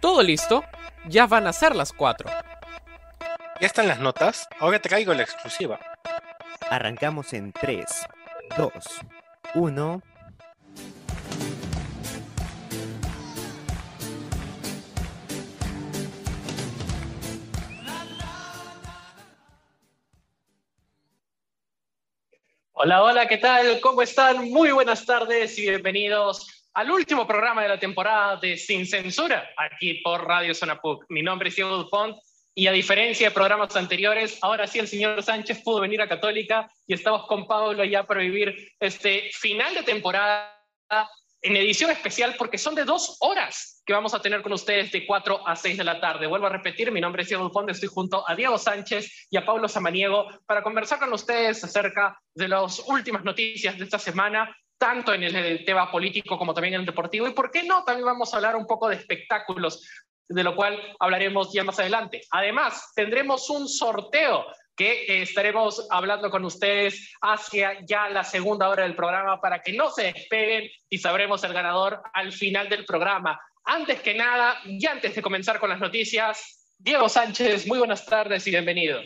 Todo listo, ya van a ser las 4. ¿Ya están las notas? Ahora traigo la exclusiva. Arrancamos en 3, 2, 1. Hola, hola, ¿qué tal? ¿Cómo están? Muy buenas tardes y bienvenidos al último programa de la temporada de Sin Censura, aquí por Radio Zona PUC. Mi nombre es Diego Dupont y a diferencia de programas anteriores, ahora sí el señor Sánchez pudo venir a Católica y estamos con Pablo ya para vivir este final de temporada en edición especial porque son de dos horas que vamos a tener con ustedes de 4 a 6 de la tarde. Vuelvo a repetir, mi nombre es Diego Dupont, estoy junto a Diego Sánchez y a Pablo Samaniego para conversar con ustedes acerca de las últimas noticias de esta semana, tanto en el tema político como también en el deportivo. Y por qué no, también vamos a hablar un poco de espectáculos, de lo cual hablaremos ya más adelante. Además, tendremos un sorteo que eh, estaremos hablando con ustedes hacia ya la segunda hora del programa para que no se despeguen y sabremos el ganador al final del programa. Antes que nada, y antes de comenzar con las noticias, Diego Sánchez, muy buenas tardes y bienvenido.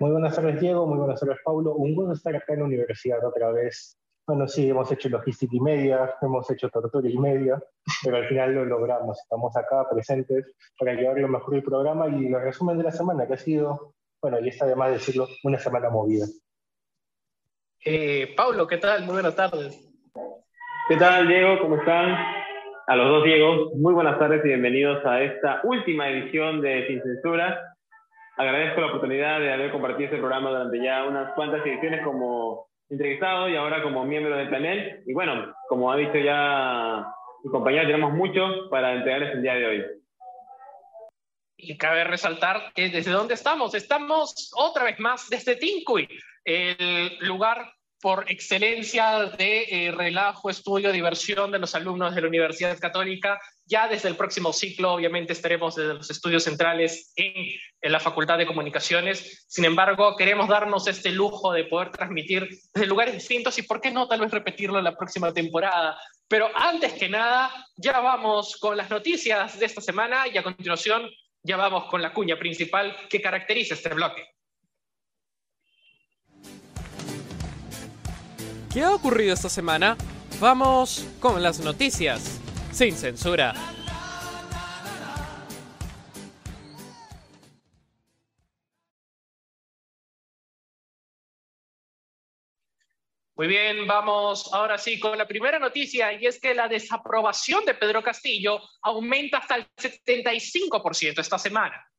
Muy buenas tardes, Diego. Muy buenas tardes, Paulo. Un gusto estar acá en la universidad otra vez. Bueno, sí, hemos hecho logística y media, hemos hecho tortura y media, pero al final lo logramos. Estamos acá presentes para llevar lo mejor del programa y el resumen de la semana, que ha sido bueno, y está además decirlo, una semana movida. Eh, Pablo, ¿qué tal? Muy buenas tardes. ¿Qué tal, Diego? ¿Cómo están? A los dos Diego, muy buenas tardes y bienvenidos a esta última edición de Sin Censura. Agradezco la oportunidad de haber compartido este programa durante ya unas cuantas ediciones como entrevistado y ahora como miembro del panel. Y bueno, como ha dicho ya mi compañero, tenemos mucho para entregarles el día de hoy. Y cabe resaltar que desde dónde estamos, estamos otra vez más desde Tincuy, el lugar por excelencia de eh, relajo, estudio, diversión de los alumnos de la Universidad Católica. Ya desde el próximo ciclo, obviamente, estaremos desde los estudios centrales en, en, la Facultad de Comunicaciones. Sin embargo, queremos darnos este lujo de poder transmitir desde lugares distintos y, ¿por qué no, tal vez repetirlo la próxima temporada? Pero antes que nada, ya vamos con las noticias de esta semana y a continuación ya vamos con la cuña principal que caracteriza este bloque. ¿Qué ha ocurrido esta semana? Vamos con las noticias, sin censura. Muy bien, vamos ahora sí con la primera noticia y es que la desaprobación de Pedro Castillo aumenta hasta el 75% esta semana.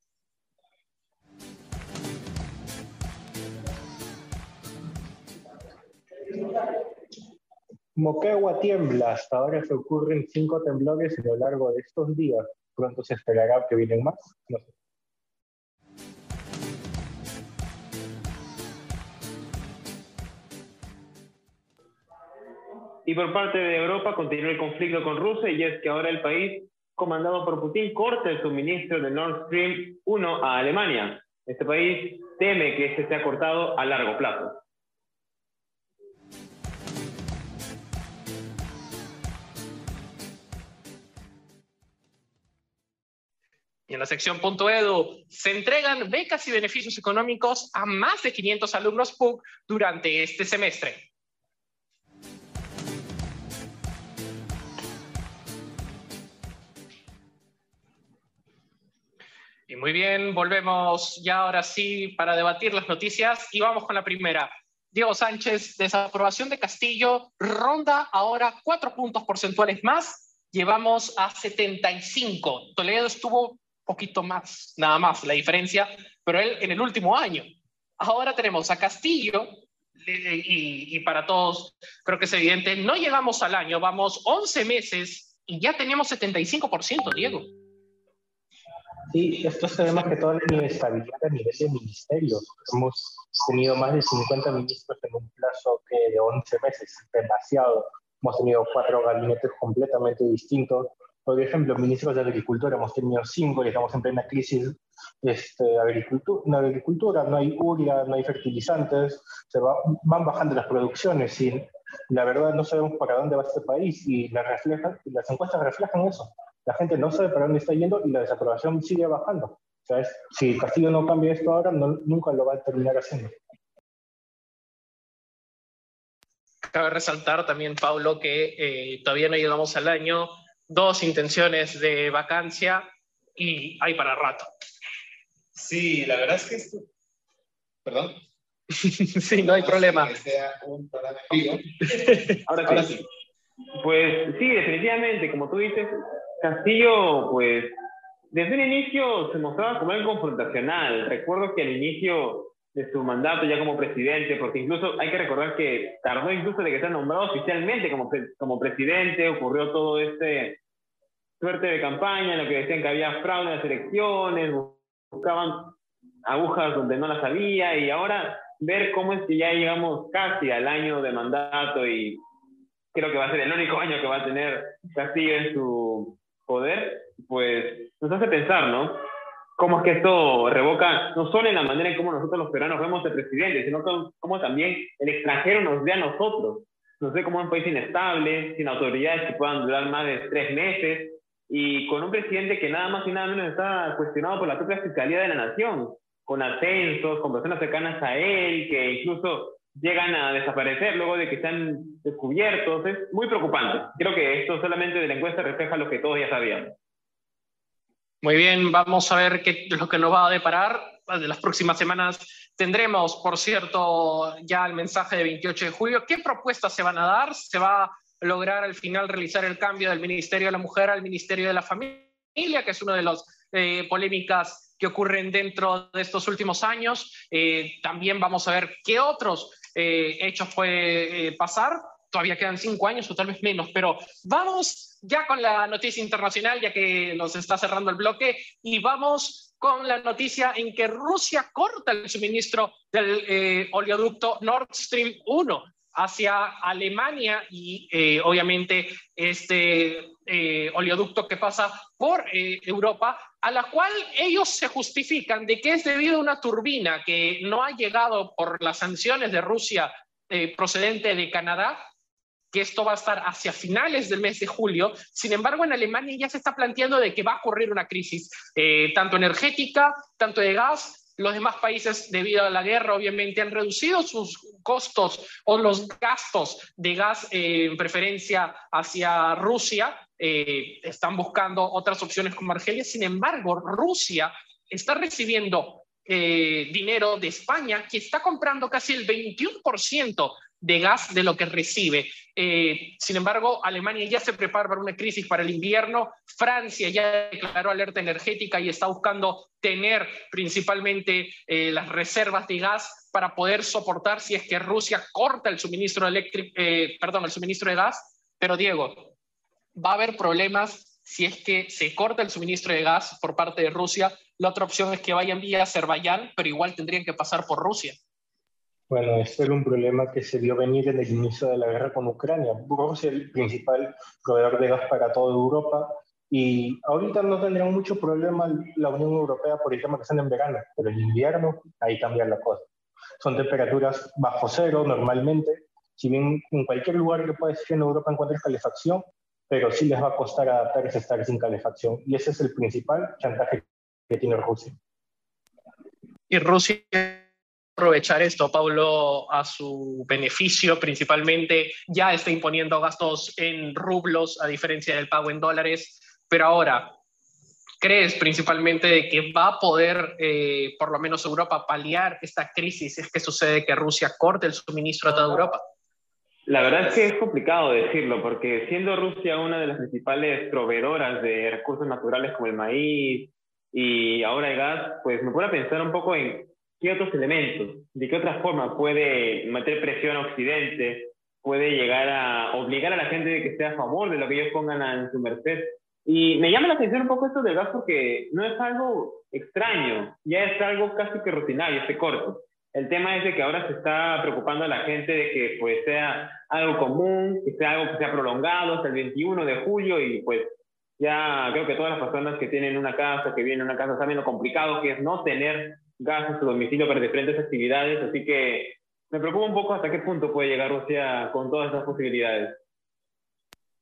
Moquegua tiembla, hasta ahora se ocurren cinco temblores a lo largo de estos días. Pronto se esperará que vienen más. No sé. Y por parte de Europa continúa el conflicto con Rusia y es que ahora el país comandado por Putin corta el suministro de Nord Stream 1 a Alemania. Este país teme que este sea cortado a largo plazo. En la sección punto .edu se entregan becas y beneficios económicos a más de 500 alumnos PUC durante este semestre. Y muy bien, volvemos ya ahora sí para debatir las noticias y vamos con la primera. Diego Sánchez, desaprobación de Castillo, ronda ahora cuatro puntos porcentuales más, llevamos a 75. Toledo estuvo poquito más, nada más la diferencia, pero él en el último año. Ahora tenemos a Castillo, y, y, para todos creo que es evidente, no llegamos al año, vamos 11 meses y ya tenemos 75%, Diego. Sí, esto se ve más que todo la inestabilidad a nivel de ministerio. Hemos tenido más de 50 ministros en un plazo que de 11 meses, demasiado. Hemos tenido cuatro gabinetes completamente distintos. Por ejemplo, ministros de Agricultura hemos tenido cinco y estamos en plena crisis este, agricultura, no, agricultura, no hay uria, no hay fertilizantes, se va, van bajando las producciones y la verdad no sabemos para dónde va este país y las, reflejan, las encuestas reflejan eso. la gente no sabe para dónde está yendo y la desaprobación sigue bajando. O sea, si Castillo no cambia esto ahora, nunca lo va a terminar haciendo. Cabe resaltar también, Paulo, que eh, todavía no llegamos al año, dos intenciones de vacancia y hay para rato. Sí, la verdad es que esto... Perdón. sí, no hay problema. Ahora sí. Pues sí, definitivamente, como tú dices, Castillo, pues desde un inicio se mostraba como algo confrontacional. Recuerdo que al inicio de su mandato ya como presidente, porque incluso hay que recordar que tardó incluso de que sea nombrado oficialmente como, como presidente, ocurrió todo este suerte de campaña en la que decían que había fraude en las elecciones, buscaban agujas donde no las había y ahora ver cómo es que ya llegamos casi al año de mandato y creo que va a ser el único año que va a tener Castillo en su poder, pues nos hace pensar, ¿no? Cómo es que esto revoca no solo en la manera en cómo nosotros los peruanos vemos al presidente, sino cómo también el extranjero nos ve a nosotros. Nos ve como un país inestable, sin autoridades que puedan durar más de tres meses y con un presidente que nada más y nada menos está cuestionado por la propia Fiscalía de la Nación, con ascensos, con personas cercanas a él, que incluso llegan a desaparecer luego de que están descubiertos. Es muy preocupante. Creo que esto solamente de la encuesta refleja lo que todos ya sabíamos. Muy bien, vamos a ver qué es lo que nos va a deparar. De las próximas semanas tendremos, por cierto, ya el mensaje de 28 de julio. ¿Qué propuestas se van a dar? ¿Se va a lograr al final realizar el cambio del Ministerio de la Mujer al Ministerio de la Familia, que es una de las eh, polémicas que ocurren dentro de estos últimos años? Eh, también vamos a ver qué otros eh, hechos puede eh, pasar. Todavía quedan cinco años o tal vez menos, pero vamos ya con la noticia internacional, ya que nos está cerrando el bloque, y vamos con la noticia en que Rusia corta el suministro del eh, oleoducto Nord Stream 1 hacia Alemania y obviamente este oleoducto que pasa por Europa, a la cual ellos se justifican de que es debido a una turbina que no ha llegado por las sanciones de Rusia eh, procedente de Canadá, que esto va a estar hacia finales del mes de julio. Sin embargo, en Alemania ya se está planteando de que va a ocurrir una crisis, eh, tanto energética, tanto de gas. Los demás países, debido a la guerra, obviamente han reducido sus costos o los gastos de gas eh, en preferencia hacia Rusia eh, están buscando otras opciones como Argelia. Sin embargo, Rusia está recibiendo eh, dinero de España, que está comprando casi el 21% de gas de lo que recibe. Eh, sin embargo, Alemania ya se prepara para una crisis para el invierno. Francia ya declaró alerta energética y está buscando tener principalmente las reservas de gas para poder soportar si es que Rusia corta el suministro eléctrico, perdón, el suministro de gas. Pero Diego, va a haber problemas si es que se corta el suministro de gas por parte de Rusia. La otra opción es que vayan vía Azerbaiyán, pero igual tendrían que pasar por Rusia. Bueno, este era un problema que se vio venir en el inicio de la guerra con Ucrania. Rusia es el principal proveedor de gas para toda Europa y ahorita no tendrían mucho problema la Unión Europea por el tema que están en verano, pero en invierno ahí cambia la cosa. Son temperaturas bajo cero normalmente. Si bien en cualquier lugar que puedes ir en Europa encuentras calefacción, pero sí les va a costar adaptarse a estar sin calefacción. Y ese es el principal chantaje que tiene Rusia. Y Rusia aprovechar esto, Pablo, a su beneficio, principalmente ya está imponiendo gastos en rublos a diferencia del pago en dólares, pero ahora, ¿crees principalmente de que va a poder, eh, por lo menos Europa, paliar esta crisis? ¿Es que sucede que Rusia corte el suministro a toda Europa? La verdad es que es complicado decirlo, porque siendo Rusia una de las principales proveedoras de recursos naturales como el maíz y ahora el gas, pues me pone a pensar un poco en qué otros elementos, de qué otra forma puede meter presión a Occidente, puede llegar a obligar a la gente de que esté a favor de lo que ellos pongan en su merced. Y me llama la atención un poco esto del gas porque no es algo extraño, ya es algo casi que rutinario, este corto. El tema es de que ahora se está preocupando a la gente de que pues sea algo común, que sea algo que sea prolongado hasta el 21 de julio y pues ya creo que todas las personas que tienen una casa, que vienen a una casa, saben lo complicado que es no tener en su domicilio para diferentes actividades, así que me preocupa un poco hasta qué punto puede llegar Rusia con todas esas posibilidades.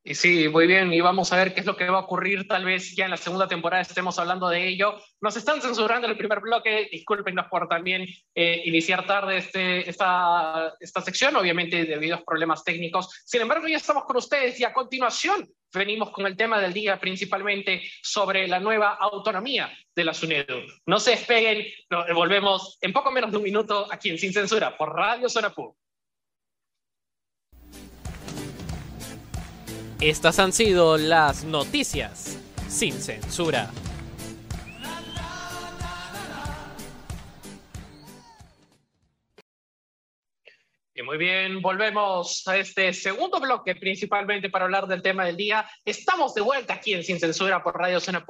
Y sí, muy bien, y vamos a ver qué es lo que va a ocurrir, tal vez ya en la segunda temporada estemos hablando de ello. Nos están censurando en el primer bloque, discúlpenos por también eh, iniciar tarde este, esta, esta sección, obviamente debido a problemas técnicos. Sin embargo, ya estamos con ustedes y a continuación venimos con el tema del día, principalmente sobre la nueva autonomía de la SUNEDU. No se despeguen, volvemos en poco menos de un minuto aquí en Sin Censura por Radio Zona Estas han sido las noticias sin censura. Y muy bien, volvemos a este segundo bloque, principalmente para hablar del tema del día. Estamos de vuelta aquí en Sin Censura por Radio Zona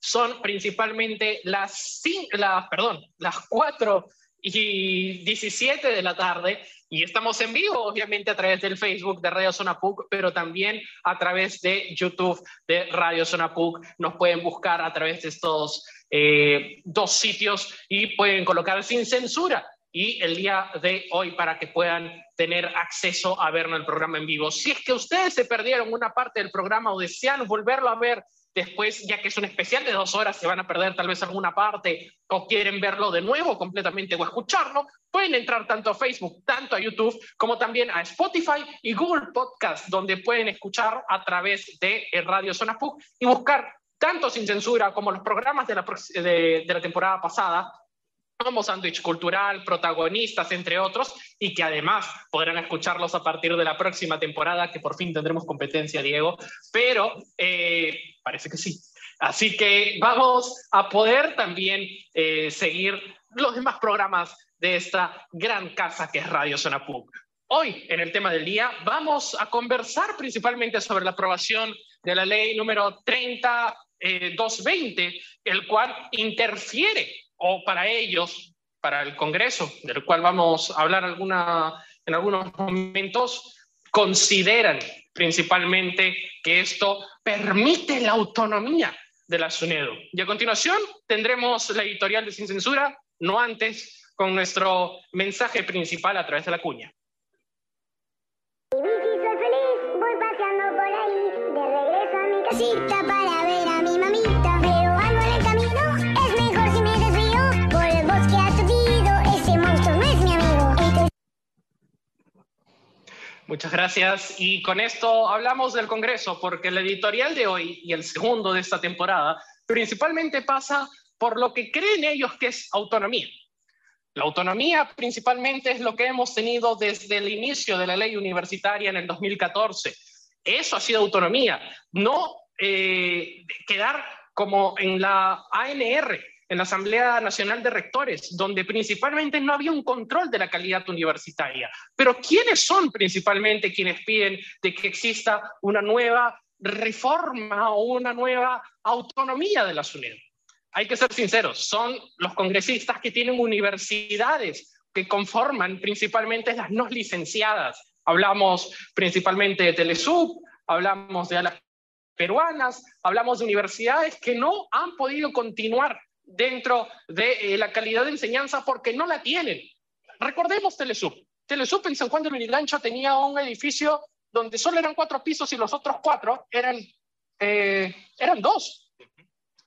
Son principalmente las, las, perdón, las 4 y 17 de la tarde y estamos en vivo, obviamente, a través del Facebook de Radio Zona PUC, pero también a través de YouTube de Radio Zona PUC. Nos pueden buscar a través de estos eh, dos sitios y pueden colocar sin censura. Y el día de hoy para que puedan tener acceso a vernos el programa en vivo. Si es que ustedes se perdieron una parte del programa o desean volverlo a ver Después, ya que es un especial de dos horas, se van a perder tal vez alguna parte o quieren verlo de nuevo completamente o escucharlo, pueden entrar tanto a Facebook, tanto a YouTube, como también a Spotify y Google Podcast, donde pueden escuchar a través de eh, Radio Zona PUC y buscar tanto sin censura como los programas de la, de la temporada pasada como Sándwich Cultural, protagonistas, entre otros, y que además podrán escucharlos a partir de la próxima temporada, que por fin tendremos competencia, Diego, pero eh, parece que sí. Así que vamos a poder también eh, seguir los demás programas de esta gran casa que es Radio Zona PUC. Hoy, en el tema del día, vamos a conversar principalmente sobre la aprobación de la ley número 30220, eh, el cual interfiere o para ellos, para el Congreso, del cual vamos a hablar alguna, en algunos momentos, consideran principalmente que esto permite la autonomía de la SUNEDO. Y a continuación tendremos la editorial de Sin Censura, no antes, con nuestro mensaje principal a través de la cuña. voy paseando por ahí, de regreso a mi casita Muchas gracias. Y con esto hablamos del Congreso, porque el editorial de hoy y el segundo de esta temporada principalmente pasa por lo que creen ellos que es autonomía. La autonomía principalmente es lo que hemos tenido desde el inicio de la ley universitaria en el 2014. Eso ha sido autonomía, no eh, quedar como en la ANR, en la Asamblea Nacional de Rectores, donde principalmente no había un control de la calidad universitaria. Pero ¿quiénes son principalmente quienes piden de que exista una nueva reforma o una nueva autonomía de la SUNED? Hay que ser sinceros, son los congresistas que tienen universidades que conforman principalmente las no licenciadas. Hablamos principalmente de Telesub, hablamos de las peruanas, hablamos de universidades que no han podido continuar dentro de eh, la calidad de enseñanza porque no la tienen. Recordemos Telesub. Telesub en San Juan de Lurigancho tenía un edificio donde solo eran cuatro pisos y los otros cuatro eran, eh, eran dos.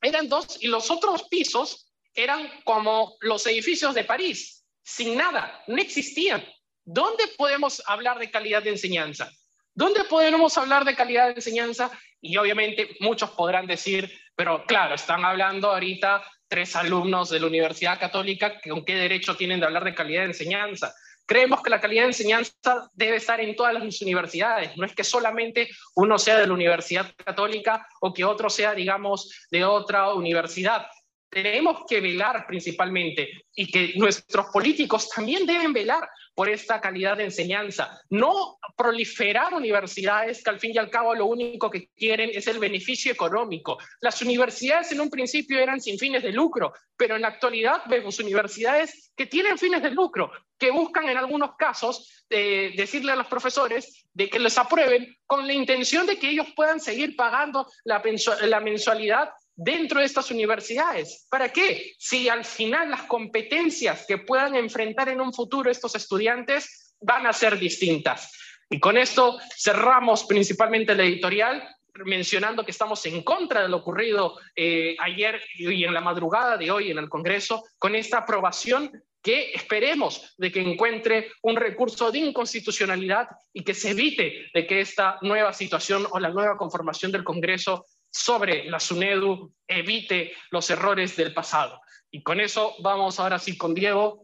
Eran dos y los otros pisos eran como los edificios de París, sin nada, no existían. ¿Dónde podemos hablar de calidad de enseñanza? ¿Dónde podemos hablar de calidad de enseñanza? Y obviamente muchos podrán decir, pero claro, están hablando ahorita tres alumnos de la Universidad Católica, ¿con qué derecho tienen de hablar de calidad de enseñanza? Creemos que la calidad de enseñanza debe estar en todas las universidades, no es que solamente uno sea de la Universidad Católica o que otro sea, digamos, de otra universidad. Tenemos que velar principalmente y que nuestros políticos también deben velar por esta calidad de enseñanza. No proliferar universidades que al fin y al cabo lo único que quieren es el beneficio económico. Las universidades en un principio eran sin fines de lucro, pero en la actualidad vemos universidades que tienen fines de lucro, que buscan en algunos casos eh, decirle a los profesores de que les aprueben con la intención de que ellos puedan seguir pagando la, la mensualidad dentro de estas universidades. ¿Para qué? Si al final las competencias que puedan enfrentar en un futuro estos estudiantes van a ser distintas. Y con esto cerramos principalmente la editorial mencionando que estamos en contra de lo ocurrido eh, ayer y en la madrugada de hoy en el Congreso con esta aprobación que esperemos de que encuentre un recurso de inconstitucionalidad y que se evite de que esta nueva situación o la nueva conformación del Congreso sobre la SUNEDU evite los errores del pasado. Y con eso vamos ahora sí con Diego.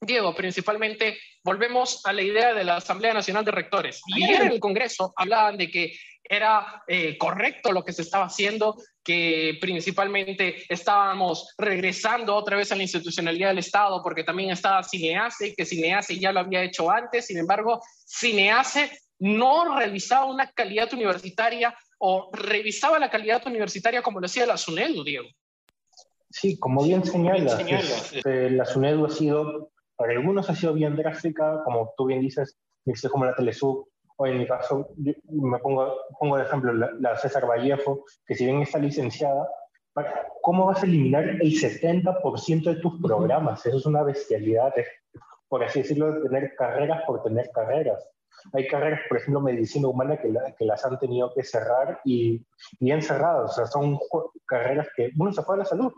Diego, principalmente volvemos a la idea de la Asamblea Nacional de Rectores. Ayer en el Congreso hablaban de que era eh, correcto lo que se estaba haciendo, que principalmente estábamos regresando otra vez a la institucionalidad del Estado, porque también estaba Cinease, que Cinease ya lo había hecho antes, sin embargo, Cinease no revisaba una calidad universitaria o revisaba la calidad universitaria como lo hacía la SUNEDU, Diego. Sí, como bien señalas, este, la SUNEDU ha sido, para algunos ha sido bien drástica, como tú bien dices, como la Telesub, o en mi caso, me pongo, pongo de ejemplo la, César Vallejo, que si bien está licenciada, ¿cómo vas a eliminar el 70% de tus programas? Eso es una bestialidad, por así decirlo, de tener carreras por tener carreras. Hay carreras, por ejemplo, medicina humana, que, que las han tenido que cerrar y bien cerradas. O sea, son carreras que, uno se fue a la salud,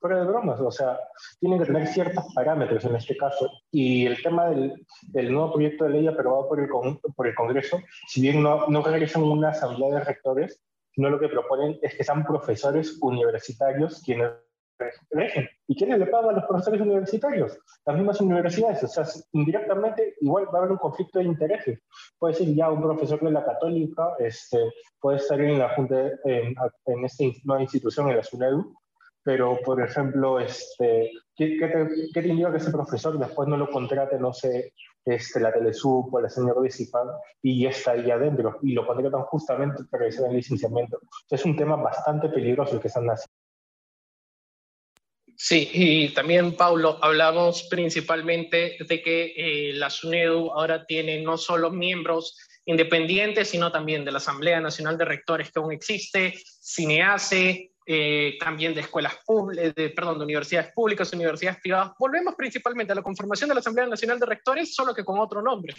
fuera de bromas, o sea, tienen que tener ciertos parámetros en este caso. Y el tema del, del nuevo proyecto de ley aprobado por el, por el Congreso, si bien no, no regresan una asamblea de rectores, sino lo que proponen es que sean profesores universitarios quienes regen. ¿Y quiénes le pagan a los profesores universitarios? Las mismas universidades. O sea, indirectamente igual va a haber un conflicto de intereses. Puede ser ya un profesor de la católica, este, puede estar en la Junta, en, en esta nueva institución, en la SUNEDU, pero por ejemplo, este, ¿qué, qué, te, ¿qué, te, indica que ese profesor después no lo contrate, no sé, este, la Telesup o la señora Bicipan y ya está ahí adentro y lo contratan justamente para hacer el licenciamiento? Es un tema bastante peligroso el que están haciendo. Sí, y también, Paulo, hablamos principalmente de que eh, la SUNEDU ahora tiene no solo miembros independientes, sino también de la Asamblea Nacional de Rectores que aún existe, CINEACE, eh, también de escuelas públicas, de, perdón, de universidades públicas, universidades privadas. Volvemos principalmente a la conformación de la Asamblea Nacional de Rectores, solo que con otro nombre.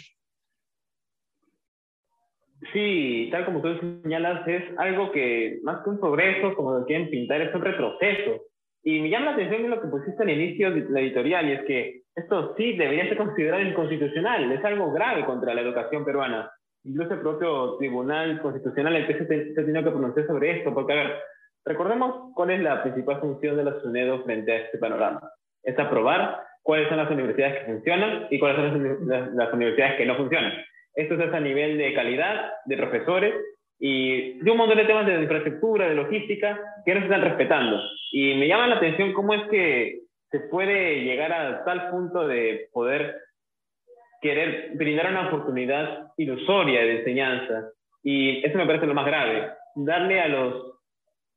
Sí, tal como tú señalas, es algo que más que un progreso, como lo quieren pintar, es un retroceso. Y me llama la atención lo que pusiste al inicio de la editorial, y es que esto sí debería ser considerado inconstitucional, es algo grave contra la educación peruana. Incluso el propio Tribunal Constitucional el se, se ha tenido que pronunciar sobre esto, porque, a ver, Recordemos cuál es la principal función de la SUNEDO frente a este panorama. Es aprobar cuáles son las universidades que funcionan y cuáles son las, universidades que no funcionan. Esto es a nivel de calidad, de profesores y de un montón de temas de infraestructura, de logística, que no se están respetando. Y me llama la atención cómo es que se puede llegar a tal punto de poder querer brindar una oportunidad ilusoria de enseñanza. Y eso me parece lo más grave. Darle a los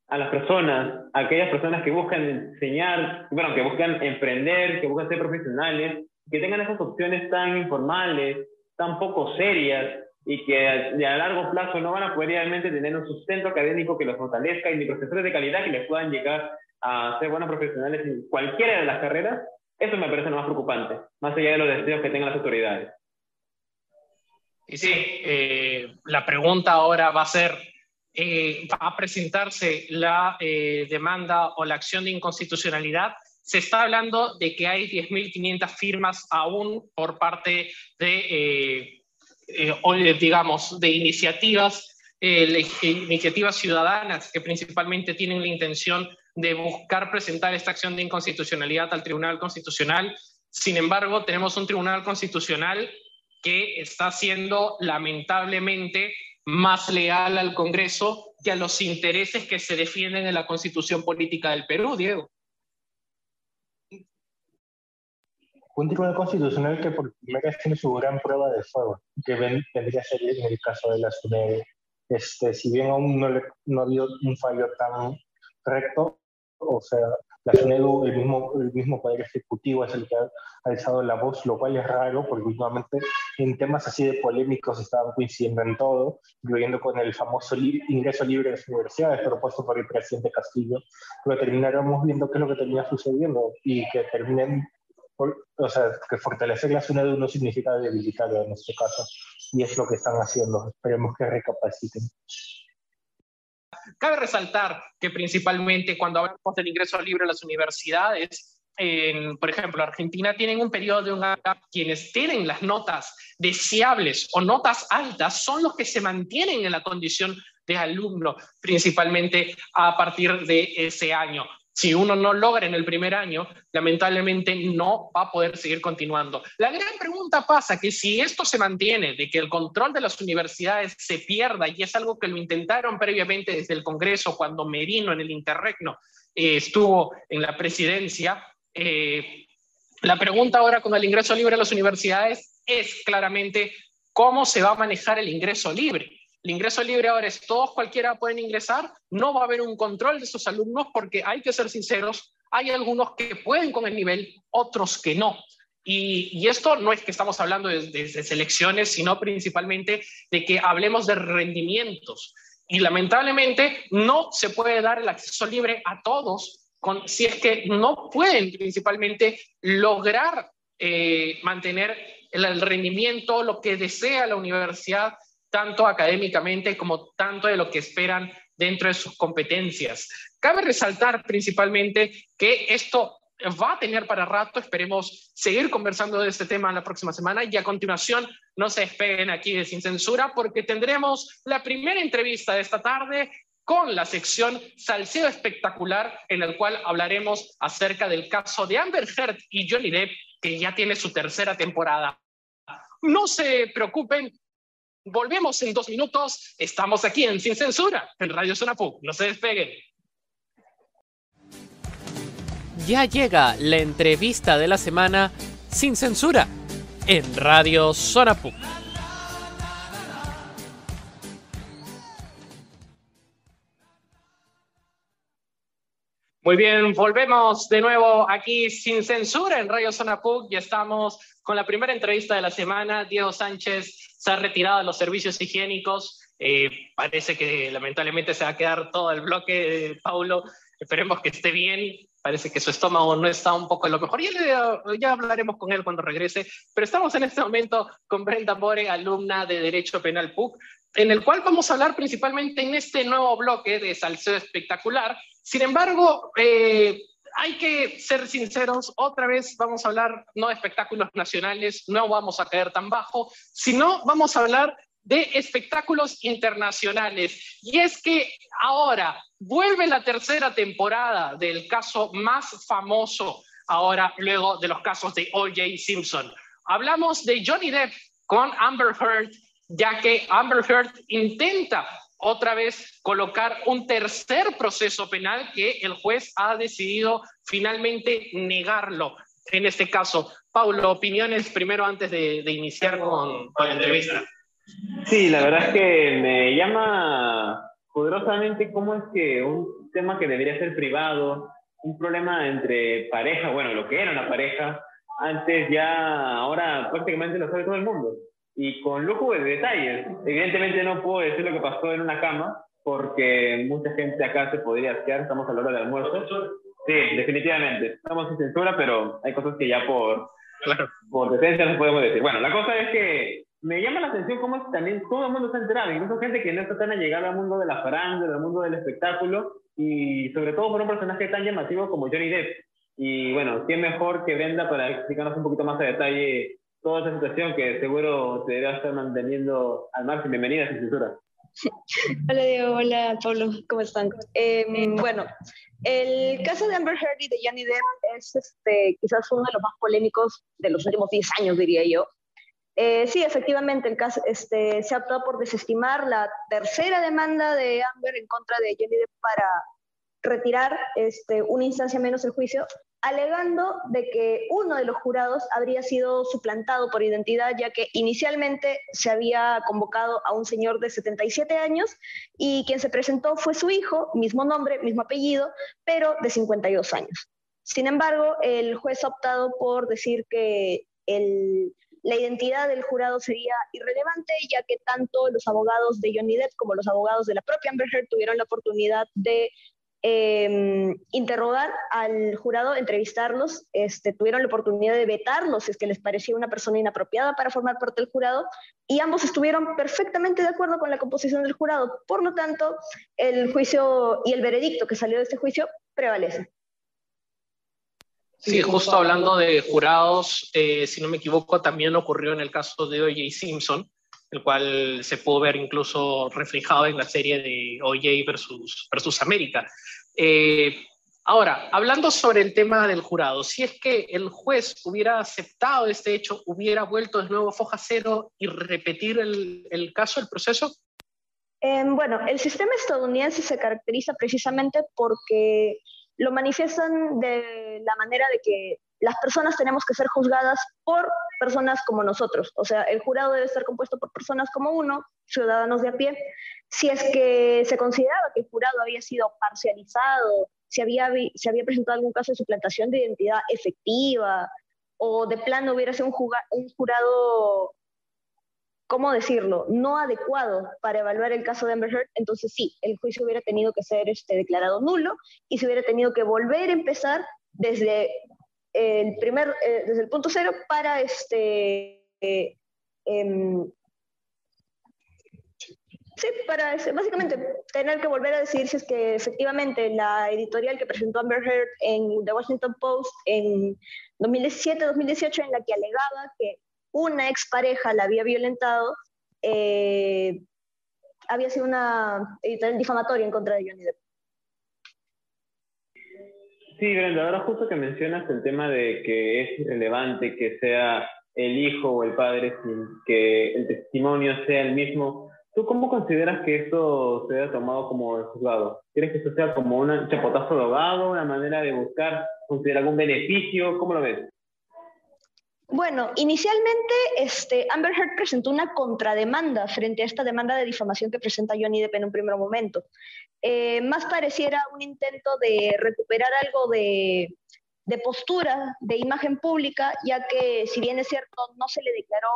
a las personas, a aquellas personas que buscan enseñar, bueno, que buscan emprender, que buscan ser profesionales, que tengan esas opciones tan informales, tan poco serias y que a, largo plazo no van a poder realmente tener un sustento académico que los fortalezca y ni profesores de calidad que les puedan llegar a ser buenos profesionales en cualquiera de las carreras, eso me parece lo más preocupante, más allá de los deseos que tengan las autoridades. Y sí, eh, la pregunta ahora va a ser, eh, va a presentarse la eh, demanda o la acción de inconstitucionalidad, se está hablando de que hay 10.500 firmas aún por parte de, eh, digamos, de iniciativas, iniciativas ciudadanas que principalmente tienen la intención de buscar presentar esta acción de inconstitucionalidad al Tribunal Constitucional. Sin embargo, tenemos un Tribunal Constitucional que está siendo lamentablemente más leal al Congreso que a los intereses que se defienden en la constitución política del Perú, Diego. Un tribunal constitucional que por primera vez tiene su gran prueba de fuego, que vendría a ser en el caso de la SUNED. Este, si bien aún no, le, no ha habido un fallo tan recto, o sea, la SUNEDU, el mismo, el mismo Poder Ejecutivo es el que ha alzado la voz, lo cual es raro porque últimamente en temas así de polémicos estaban coincidiendo en todo, incluyendo con el famoso ingreso libre de las universidades propuesto por el presidente Castillo, pero terminaremos viendo qué es lo que termina sucediendo y que terminen o sea, que fortalecer la SUNEDU no significa debilitarla en este caso, y es lo que están haciendo. Esperemos que recapaciten. Cabe resaltar que principalmente cuando hablamos del ingreso libre a las universidades, en, por ejemplo, Argentina tienen un periodo de un gap, quienes tienen las notas deseables o notas altas son los que se mantienen en la condición de alumno, principalmente a partir de ese año. Si uno no logra en el primer año, lamentablemente no va a poder seguir continuando. La gran pregunta pasa que si esto se mantiene, de que el control de las universidades se pierda, y es algo que lo intentaron previamente desde el Congreso cuando Merino en el Interregno eh, estuvo en la presidencia, eh, la pregunta ahora con el ingreso libre a las universidades es claramente cómo se va a manejar el ingreso libre. El ingreso libre ahora es todos, cualquiera pueden ingresar, no va a haber un control de esos alumnos porque hay que ser sinceros, hay algunos que pueden con el nivel, otros que no. Y, esto no es que estamos hablando de, selecciones, sino principalmente de que hablemos de rendimientos. Y lamentablemente no se puede dar el acceso libre a todos si es que no pueden principalmente lograr eh, mantener el rendimiento, lo que desea la universidad tanto académicamente como tanto de lo que esperan dentro de sus competencias. Cabe resaltar principalmente que esto va a tener para rato, esperemos seguir conversando de este tema la próxima semana y a continuación no se despeguen aquí de Sin Censura porque tendremos la primera entrevista de esta tarde con la sección Salseo Espectacular, en el cual hablaremos acerca del caso de Amber Heard y Johnny Depp, que ya tiene su tercera temporada. No se preocupen, Volvemos en dos minutos. Estamos aquí en Sin Censura, en Radio Zona No se despeguen. Ya llega la entrevista de la semana Sin Censura en Radio Zona Muy bien, volvemos de nuevo aquí sin censura en Radio Zona PUC y estamos con la primera entrevista de la semana. Diego Sánchez se ha retirado de los servicios higiénicos. Eh, parece que lamentablemente se va a quedar todo el bloque, Paulo. Esperemos que esté bien. Parece que su estómago no está un poco en lo mejor. Ya, ya hablaremos con él cuando regrese. Pero estamos en este momento con Brenda Bore, alumna de Derecho Penal PUC, en el cual vamos a hablar principalmente en este nuevo bloque de Salseo Espectacular. Sin embargo, eh, hay que ser sinceros, otra vez vamos a hablar no de espectáculos nacionales, no vamos a caer tan bajo, sino vamos a hablar de espectáculos internacionales. Y es que ahora vuelve la tercera temporada del caso más famoso, ahora luego de los casos de O.J. Simpson. Hablamos de Johnny Depp con Amber Heard ya que Amber Heard intenta otra vez colocar un tercer proceso penal que el juez ha decidido finalmente negarlo. En este caso, Paulo, opiniones primero antes de, iniciar con, con, la entrevista. Sí, la verdad es que me llama poderosamente cómo es que un tema que debería ser privado, un problema entre pareja, bueno, lo que era una pareja, antes ya, ahora prácticamente lo sabe todo el mundo y con lujo de detalles. Evidentemente no puedo decir lo que pasó en una cama, porque mucha gente acá se podría asquear, estamos a la hora del almuerzo. Sí, definitivamente. Estamos sin censura, pero hay cosas que ya por, por decencia no podemos decir. Bueno, la cosa es que me llama la atención cómo también todo el mundo ha enterado, incluso gente que no está tan allegada al mundo de la farándula, al mundo del espectáculo, y sobre todo por un personaje tan llamativo como Johnny Depp. Y bueno, ¿quién mejor que Venda para explicarnos un poquito más a detalle toda esa situación que seguro te deberá estar manteniendo al margen. Bienvenida, sin censura. Hola Diego, hola Pablo, ¿cómo están? Em, bueno, el caso de Amber Heard y de Johnny Depp es este, quizás uno de los más polémicos de los últimos 10 años, diría yo. Eh, sí, efectivamente, el caso, este, se ha optado por desestimar la tercera demanda de Amber en contra de Johnny Depp para retirar este, una instancia menos el juicio alegando de que uno de los jurados habría sido suplantado por identidad, ya que inicialmente se había convocado a un señor de 77 años y quien se presentó fue su hijo, mismo nombre, mismo apellido, pero de 52 años. Sin embargo, el juez ha optado por decir que la identidad del jurado sería irrelevante, ya que tanto los abogados de Johnny Depp como los abogados de la propia Amber Heard tuvieron la oportunidad de em, interrogar al jurado, entrevistarlos, este, tuvieron la oportunidad de vetarlos si es que les parecía una persona inapropiada para formar parte del jurado y ambos estuvieron perfectamente de acuerdo con la composición del jurado. Por lo tanto, el juicio y el veredicto que salió de este juicio prevalece. Sí, justo hablando de jurados, eh, si no me equivoco, también ocurrió en el caso de O.J. Simpson, el cual se pudo ver incluso reflejado en la serie de O.J. versus, versus América. Eh, ahora, hablando sobre el tema del jurado, si es que el juez hubiera aceptado este hecho, hubiera vuelto de nuevo a foja cero y repetir el, caso, el proceso. Em, bueno, el sistema estadounidense se caracteriza precisamente porque lo manifiestan de la manera de que las personas tenemos que ser juzgadas por personas como nosotros. O sea, el jurado debe estar compuesto por personas como uno, ciudadanos de a pie. Si es que se consideraba que el jurado había sido parcializado, si había, si había presentado algún caso de suplantación de identidad efectiva, o de plano hubiera sido un, un jurado ¿cómo decirlo?, no adecuado para evaluar el caso de Amber Heard, entonces sí, el juicio hubiera tenido que ser este, declarado nulo y se hubiera tenido que volver a empezar desde el, primer, eh, desde el punto cero para este, em, Sí, para básicamente tener que volver a decir si es que efectivamente la editorial que presentó Amber Heard en The Washington Post en 2017-2018, en la que alegaba que una expareja la había violentado, eh, había sido una editorial difamatoria en contra de Johnny Depp. Sí, Brenda, ahora justo que mencionas el tema de que es irrelevante que sea el hijo o el padre sin que el testimonio sea el mismo, ¿tú cómo consideras que esto se haya tomado como juzgado? ¿Quieres que esto sea como un chapotazo de abogado, una manera de buscar, considerar algún beneficio? ¿Cómo lo ves? Bueno, inicialmente este, Amber Heard presentó una contrademanda frente a esta demanda de difamación que presenta Johnny Depp en un primer momento. Eh, más pareciera un intento de recuperar algo de, de postura, de imagen pública, ya que si bien es cierto, no se le declaró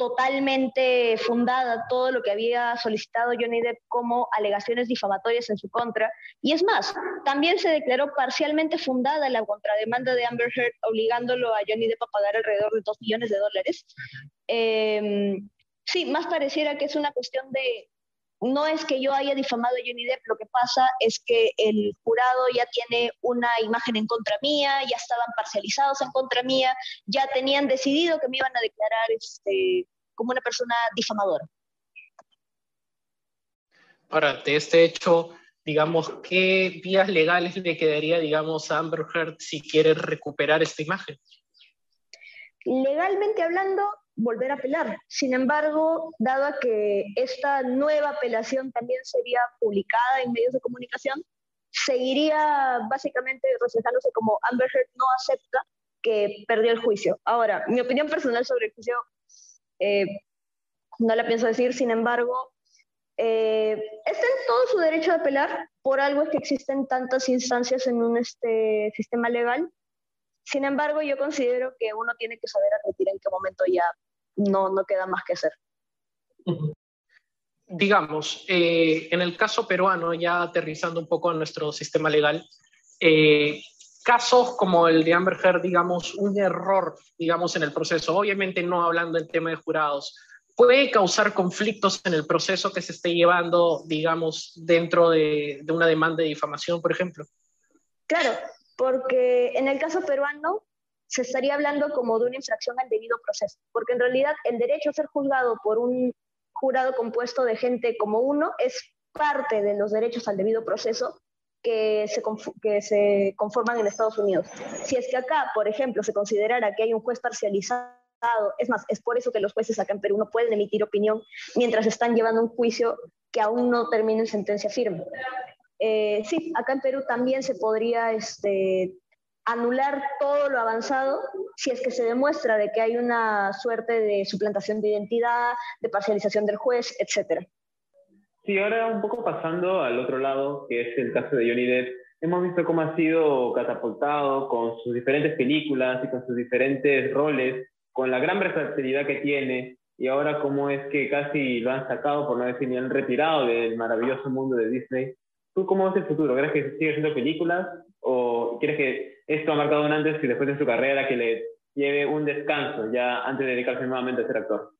totalmente fundada todo lo que había solicitado Johnny Depp como alegaciones difamatorias en su contra. Y es más, también se declaró parcialmente fundada la contrademanda de Amber Heard, obligándolo a Johnny Depp a pagar alrededor de 2 millones de dólares. Em, sí, más pareciera que es una cuestión de, no es que yo haya difamado a Johnny Depp, lo que pasa es que el jurado ya tiene una imagen en contra mía, ya estaban parcializados en contra mía, ya tenían decidido que me iban a declarar este, como una persona difamadora. Ahora, de este hecho, digamos, ¿qué vías legales le quedaría, digamos, a Amber Heard si quiere recuperar esta imagen? Legalmente hablando, volver a apelar. Sin embargo, dado que esta nueva apelación también sería publicada en medios de comunicación, seguiría básicamente reflejándose como Amber Heard no acepta que perdió el juicio. Ahora, mi opinión personal sobre el juicio eh, no la pienso decir, sin embargo, eh, está en todo su derecho de apelar, por algo es que existen tantas instancias en un este, sistema legal. Sin embargo, yo considero que uno tiene que saber admitir en qué momento ya no, no queda más que hacer. Digamos, eh, en el caso peruano, ya aterrizando un poco en nuestro sistema legal, eh, casos como el de Amber Heard, digamos, un error, digamos, en el proceso, obviamente no hablando en tema de jurados, puede causar conflictos en el proceso que se esté llevando, digamos, dentro de, de una demanda de difamación, por ejemplo. Claro, porque en el caso peruano se estaría hablando como de una infracción al debido proceso, porque en realidad el derecho a ser juzgado por un jurado compuesto de gente como uno es parte de los derechos al debido proceso que se, conforman en Estados Unidos. Si es que acá, por ejemplo, se considerara que hay un juez parcializado, es más, es por eso que los jueces acá en Perú no pueden emitir opinión mientras están llevando un juicio que aún no termina en sentencia firme. Eh, sí, acá en Perú también se podría este, anular todo lo avanzado si es que se demuestra de que hay una suerte de suplantación de identidad, de parcialización del juez, etc. Sí, ahora un poco pasando al otro lado, que es el caso de Johnny Depp, hemos visto cómo ha sido catapultado con sus diferentes películas y con sus diferentes roles, con la gran versatilidad que tiene, y ahora cómo es que casi lo han sacado, por no decir ni han retirado del maravilloso mundo de Disney ¿tú cómo ves el futuro? ¿Crees que sigue haciendo películas o quieres que esto ha marcado un antes y después de su carrera que le lleve un descanso ya antes de dedicarse nuevamente a ser actor?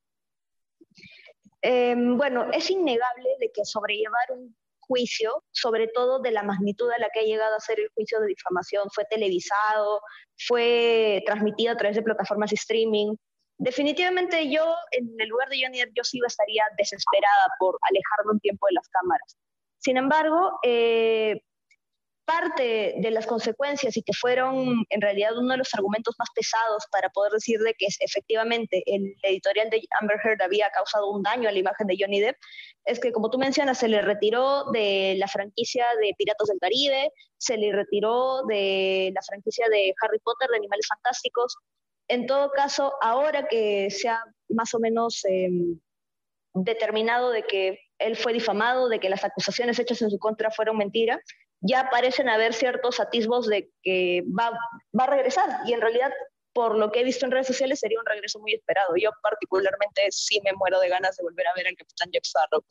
Em, bueno, es innegable de que sobrellevar un juicio, sobre todo de la magnitud a la que ha llegado a ser el juicio de difamación, fue televisado, fue transmitido a través de plataformas de streaming. Definitivamente yo, en el lugar de Johnny Depp, yo sí estaría desesperada por alejarme un tiempo de las cámaras. Sin embargo, eh, parte de las consecuencias y que fueron en realidad uno de los argumentos más pesados para poder decir de que efectivamente el editorial de Amber Heard había causado un daño a la imagen de Johnny Depp, es que como tú mencionas, se le retiró de la franquicia de Piratas del Caribe, se le retiró de la franquicia de Harry Potter, de Animales Fantásticos. En todo caso, ahora que se ha más o menos em, determinado de que él fue difamado, de que las acusaciones hechas en su contra fueron mentiras, ya parecen haber ciertos atisbos de que va, va a regresar y en realidad por lo que he visto en redes sociales sería un regreso muy esperado. Yo particularmente sí me muero de ganas de volver a ver al Capitán Jack Sparrow.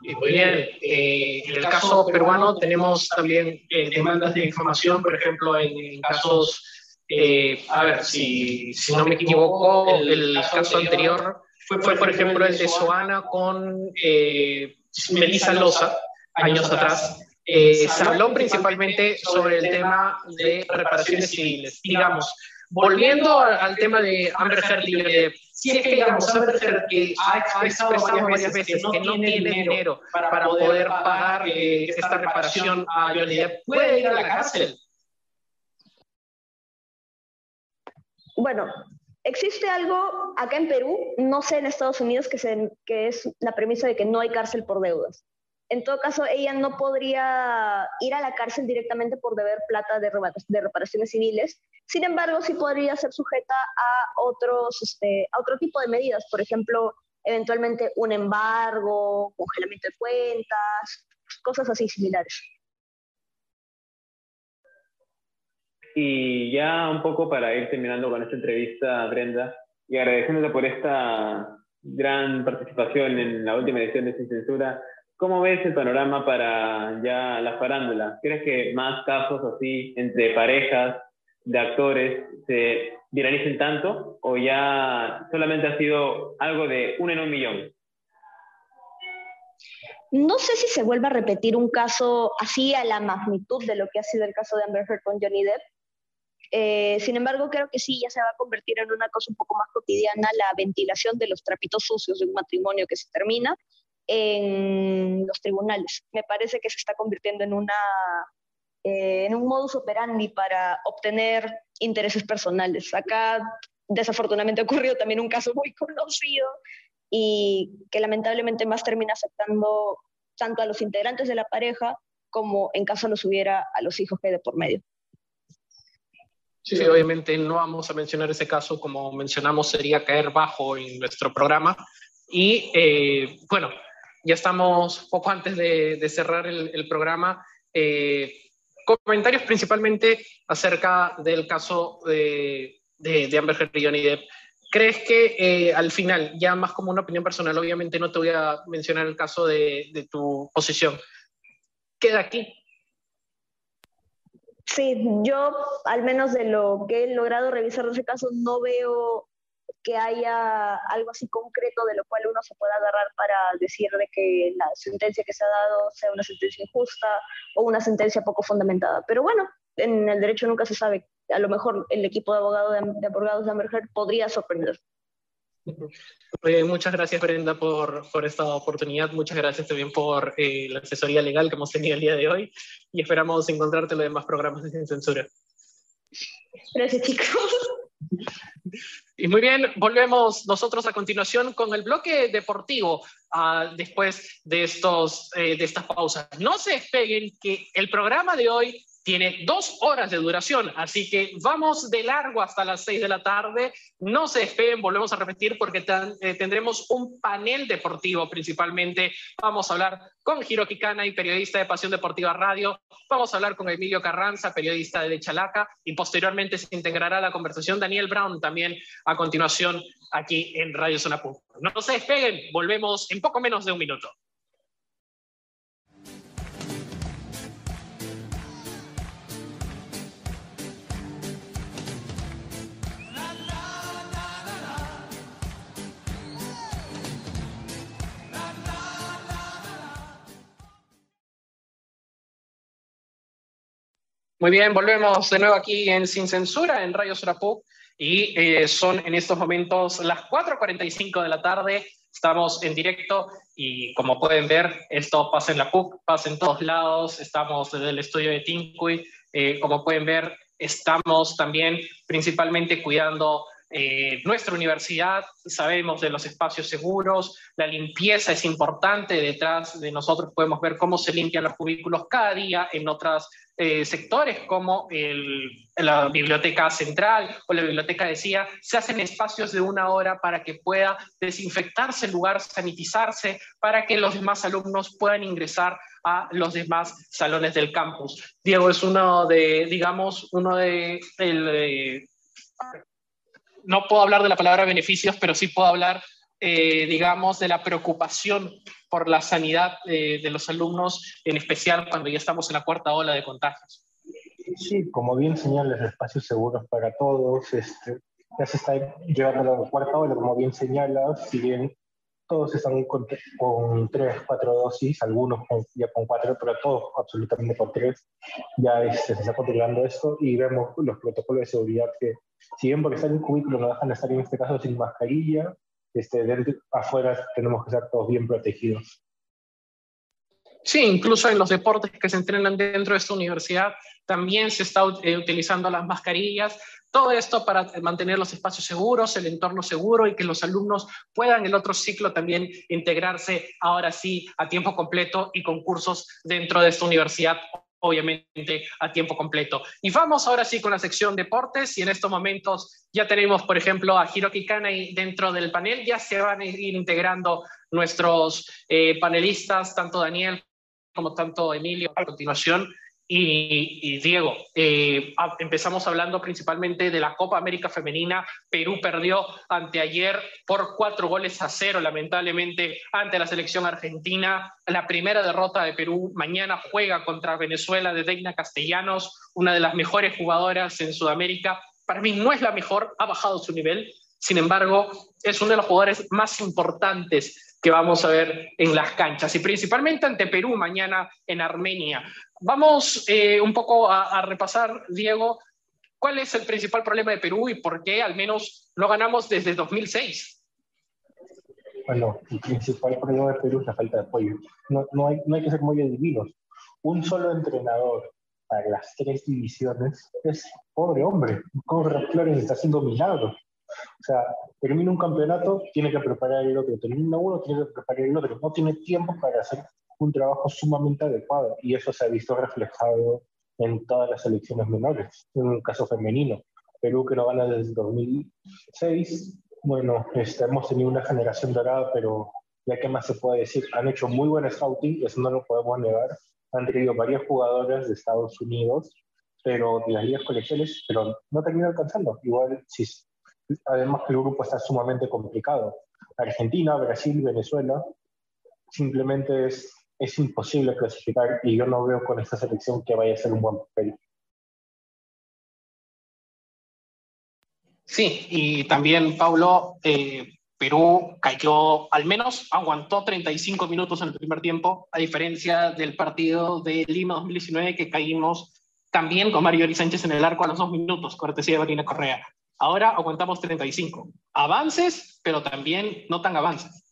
Muy bien. Eh, en el caso peruano tenemos también eh, demandas de información, por ejemplo, en, casos, eh, a ver, si, si, no me equivoco, el, caso anterior fue, por ejemplo, el de Soana con Melissa Loza, años atrás, eh, se habló principalmente sobre el tema de reparaciones civiles. Digamos, volviendo al, tema de Amber Heard si es que, digamos, Amber Heard que ha expresado varias veces que no tiene dinero para poder pagar eh, esta reparación a Johnny ¿puede ir a la cárcel? Bueno, existe algo acá en Perú, no sé en Estados Unidos, que, es la premisa de que no hay cárcel por deudas. En todo caso, ella no podría ir a la cárcel directamente por deber plata de, reparaciones civiles. Sin embargo, sí podría ser sujeta a, otros, este, a otro tipo de medidas, por ejemplo, eventualmente un embargo, congelamiento de cuentas, cosas así similares. Y ya un poco para ir terminando con esta entrevista, Brenda, y agradeciéndote por esta gran participación en la última edición de Sin Censura, ¿Cómo ves el panorama para ya la farándula? ¿Crees que más casos así entre parejas de actores se viralicen tanto o ya solamente ha sido algo de uno en un millón? No sé si se vuelva a repetir un caso así a la magnitud de lo que ha sido el caso de Amber Heard con Johnny Depp. Eh, sin embargo, creo que sí, ya se va a convertir en una cosa un poco más cotidiana la ventilación de los trapitos sucios de un matrimonio que se termina en los tribunales. Me parece que se está convirtiendo en, una, eh, en un modus operandi para obtener intereses personales. Acá desafortunadamente ha ocurrido también un caso muy conocido y que lamentablemente más termina afectando tanto a los integrantes de la pareja como en caso los hubiera a los hijos que hay de por medio. Sí, obviamente no vamos a mencionar ese caso, como mencionamos, sería caer bajo en nuestro programa. Y eh, bueno, ya estamos poco antes de, cerrar el, programa. Eh, comentarios principalmente acerca del caso de, de, Amber Heard y Johnny Depp. ¿Crees que eh, al final, ya más como una opinión personal, obviamente no te voy a mencionar el caso de, de tu posición, queda aquí? Sí, yo al menos de lo que he logrado revisar de ese caso, no veo que haya algo así concreto de lo cual uno se pueda agarrar para decir de que la sentencia que se ha dado sea una sentencia injusta o una sentencia poco fundamentada. Pero bueno, en el derecho nunca se sabe. A lo mejor el equipo de abogados de, Amber podría sorprender. Muchas gracias Brenda por, por, esta oportunidad, muchas gracias también por eh, la asesoría legal que hemos tenido el día de hoy y esperamos encontrarte en los demás programas de Sin Censura. Gracias chicos. Y muy bien, volvemos nosotros a continuación con el bloque deportivo uh, después de, estos, eh, de estas pausas. No se despeguen que el programa de hoy tiene dos horas de duración, así que vamos de largo hasta las seis de la tarde. No se despeguen, volvemos a repetir porque eh, tendremos un panel deportivo principalmente. Vamos a hablar con Hiroki y periodista de Pasión Deportiva Radio. Vamos a hablar con Emilio Carranza, periodista de Chalaca, y posteriormente se integrará la conversación Daniel Brown también a continuación aquí en Radio Zona No se despeguen, volvemos en poco menos de un minuto. Muy bien, volvemos de nuevo aquí en Sin Censura, en Radio Surapuc, y eh, son en estos momentos las 4.45 de la tarde, estamos en directo y como pueden ver, esto pasa en la PUC, pasa en todos lados, estamos desde el estudio de Tincuy, eh, como pueden ver, estamos también principalmente cuidando eh, nuestra universidad, sabemos de los espacios seguros, la limpieza es importante, detrás de nosotros podemos ver cómo se limpian los cubículos cada día en otros eh, sectores como la biblioteca central o la biblioteca decía, se hacen espacios de una hora para que pueda desinfectarse el lugar, sanitizarse, para que los demás alumnos puedan ingresar a los demás salones del campus. Diego es uno de, digamos, uno de, el, no puedo hablar de la palabra beneficios, pero sí puedo hablar, eh, digamos, de la preocupación por la sanidad eh, de los alumnos, en especial cuando ya estamos en la cuarta ola de contagios. Sí, como bien señalas, espacios seguros para todos. Este, ya se está llevando a la cuarta ola, como bien señalas, si bien todos están con, tres, cuatro dosis, algunos ya con cuatro, pero todos absolutamente con tres. Ya este, se está controlando esto y vemos los protocolos de seguridad que si bien porque están en cubículo no dejan de estar en este caso sin mascarilla, este, afuera tenemos que estar todos bien protegidos. Sí, incluso en los deportes que se entrenan dentro de esta universidad también se está eh, utilizando las mascarillas. Todo esto para mantener los espacios seguros, el entorno seguro y que los alumnos puedan el otro ciclo también integrarse ahora sí a tiempo completo y con cursos dentro de esta universidad obviamente a tiempo completo. Y vamos ahora sí con la sección deportes y en estos momentos ya tenemos, por ejemplo, a Hiroki Kanai dentro del panel, ya se van a ir integrando nuestros eh, panelistas, tanto Daniel como tanto Emilio a continuación y, Diego, eh, empezamos hablando principalmente de la Copa América Femenina. Perú perdió anteayer por cuatro goles a cero, lamentablemente, ante la selección argentina. La primera derrota de Perú mañana juega contra Venezuela de Deina Castellanos, una de las mejores jugadoras en Sudamérica. Para mí no es la mejor, ha bajado su nivel. Sin embargo, es uno de los jugadores más importantes que vamos a ver en las canchas y principalmente ante Perú mañana en Armenia. Vamos eh, un poco a, repasar, Diego, cuál es el principal problema de Perú y por qué al menos no ganamos desde 2006. Bueno, el principal problema de Perú es la falta de apoyo. No, no, hay, no hay que ser muy adivinos. Un solo entrenador para las tres divisiones es pobre hombre. ¿Cómo Flores está haciendo milagros? O sea, termina un campeonato, tiene que preparar el otro. Termina uno, tiene que preparar el otro. No tiene tiempo para hacer un trabajo sumamente adecuado y eso se ha visto reflejado en todas las selecciones menores, en un caso femenino. Perú que no gana desde 2006, bueno, este, hemos tenido una generación dorada, pero ya que más se puede decir, han hecho muy buen scouting, eso no lo podemos negar, han tenido varias jugadoras de Estados Unidos, pero de las ligas colegiales, pero no terminan alcanzando. Igual, sí, además que el grupo está sumamente complicado. Argentina, Brasil, Venezuela, simplemente es es imposible clasificar y yo no veo con esta selección que vaya a ser un buen papel. Sí, y también, Pablo, eh, Perú cayó, al menos aguantó 35 minutos en el primer tiempo, a diferencia del partido de Lima 2019 que caímos también con Mario Sánchez en el arco a los dos minutos, cortesía de Marina Correa. Ahora aguantamos 35. Avances, pero también no tan avances.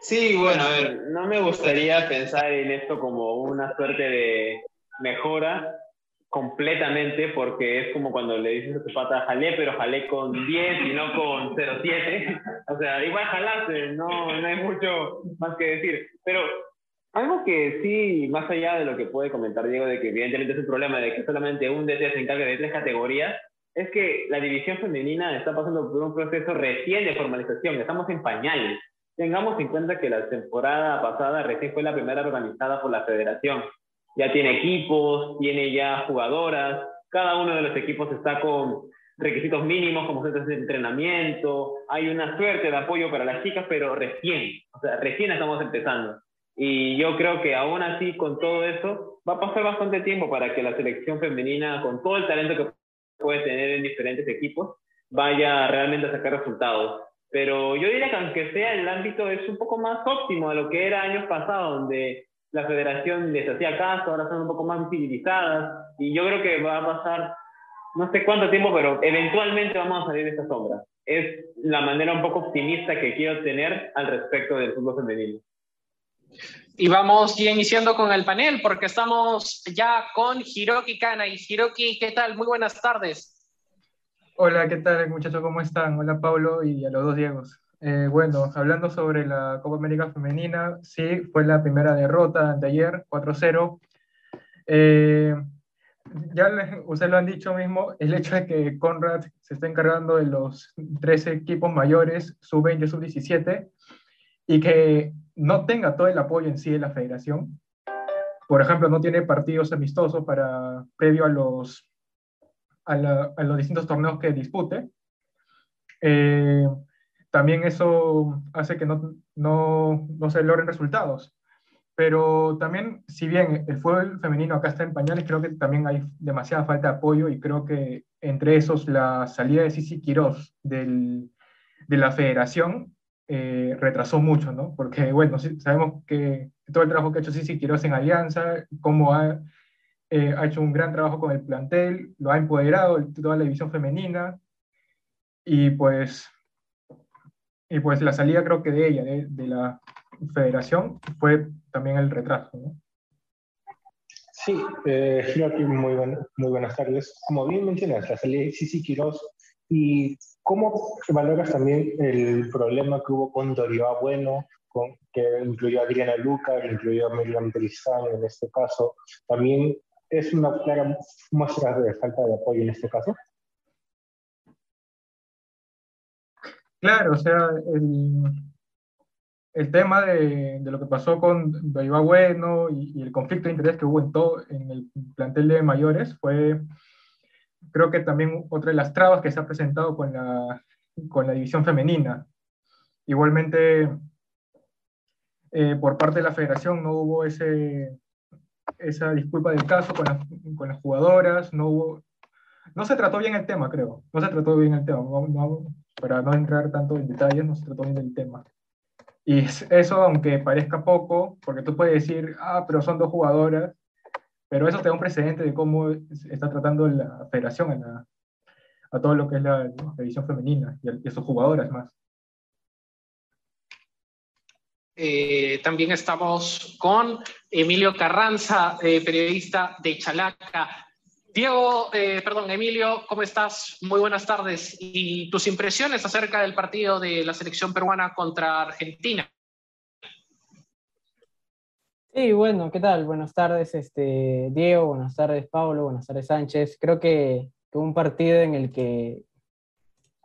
Sí, bueno, a ver, no me gustaría pensar en esto como una suerte de mejora completamente, porque es como cuando le dices a tu pata, jalé, pero jalé con 10 y no con 0,7. o sea, igual jalaste, no, no hay mucho más que decir. Pero algo que sí, más allá de lo que puede comentar Diego, de que evidentemente es un problema de que solamente un DT se encargue de tres categorías, es que la división femenina está pasando por un proceso recién de formalización, estamos en pañales. Tengamos en cuenta que la temporada pasada recién fue la primera organizada por la federación. Ya tiene equipos, tiene ya jugadoras, cada uno de los equipos está con requisitos mínimos como centros de entrenamiento, hay una suerte de apoyo para las chicas, pero recién, o sea, recién estamos empezando. Y yo creo que aún así, con todo eso, va a pasar bastante tiempo para que la selección femenina, con todo el talento que puede tener en diferentes equipos, vaya realmente a sacar resultados. Pero yo diría que aunque sea el ámbito es un poco más óptimo a lo que era años pasados, donde la federación les hacía caso, ahora son un poco más visibilizadas y yo creo que va a pasar no sé cuánto tiempo, pero eventualmente vamos a salir de esta sombra. Es la manera un poco optimista que quiero tener al respecto del fútbol femenino. Y vamos iniciando con el panel, porque estamos ya con Hiroki Kana. Y Hiroki, ¿qué tal? Muy buenas tardes. Hola, ¿qué tal muchachos? ¿Cómo están? Hola Pablo y a los dos Diegos. Eh, bueno, hablando sobre la Copa América Femenina, sí, fue la primera derrota de ayer, 4-0. Eh, ya ustedes lo han dicho mismo, el hecho de que Conrad se está encargando de los 13 equipos mayores, sub-20, sub-17, y que no tenga todo el apoyo en sí de la federación. Por ejemplo, no tiene partidos amistosos para, previo a los, a, los distintos torneos que dispute. Eh, también eso hace que no, no, no se logren resultados. Pero también, si bien el fútbol femenino acá está en pañales, creo que también hay demasiada falta de apoyo y creo que entre esos la salida de Sisi Quirós del, de la federación eh, retrasó mucho, ¿no? Porque, bueno, sabemos que todo el trabajo que ha hecho Sisi Quirós en Alianza, cómo ha, eh, ha hecho un gran trabajo con el plantel, lo ha empoderado toda la división femenina y pues, y pues la salida creo que de ella, de, de la federación, fue también el retraso. ¿no? Sí, eh, muy, muy buenas tardes. Como bien mencionas, la salida de Sisi Quiroz y cómo valoras también el problema que hubo con Doriva Bueno, con, que incluyó a Adriana Luca, que incluyó a Miriam Tristan en este caso, también es una clara muestra de falta de apoyo en este caso. Claro, o sea, el, el tema de, de, lo que pasó con Iba Bueno y, el conflicto de interés que hubo en todo en el plantel de mayores fue, creo que también otra de las trabas que se ha presentado con la, con la división femenina. Igualmente, eh, por parte de la federación no hubo ese, esa disculpa del caso con, con, las jugadoras, no hubo, no se trató bien el tema, creo, no se trató bien el tema, para no entrar tanto en detalles, no se trató bien el tema. Y eso, aunque parezca poco, porque tú puedes decir, ah, pero son dos jugadoras, pero eso te da un precedente de cómo está tratando la federación a, a todo lo que es la, división femenina y a, y sus jugadoras más. Eh, también estamos con Emilio Carranza, eh, periodista de Chalaca. Diego, eh, perdón, Emilio, ¿cómo estás? Muy buenas tardes. ¿Y tus impresiones acerca del partido de la selección peruana contra Argentina? Sí, bueno, ¿qué tal? Buenas tardes, este, Diego, buenas tardes, Pablo, buenas tardes, Sánchez. Creo que fue un partido en el que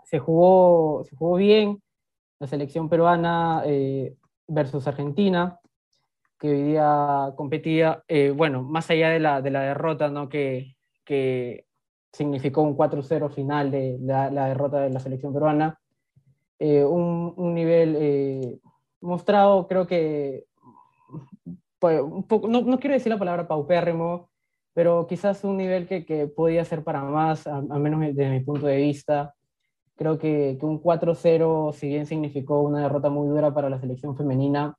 se jugó, se jugó bien la selección peruana eh, versus Argentina, que hoy día competía, eh, bueno, más allá de la, de la derrota, ¿no? Que, que significó un 4-0 final de la, derrota de la selección peruana. Eh, un, un, nivel eh, mostrado, creo que, pues, no, no, quiero decir la palabra paupérrimo, pero quizás un nivel que, que podía ser para más, al menos desde mi punto de vista. Creo que, que un 4-0, si bien significó una derrota muy dura para la selección femenina,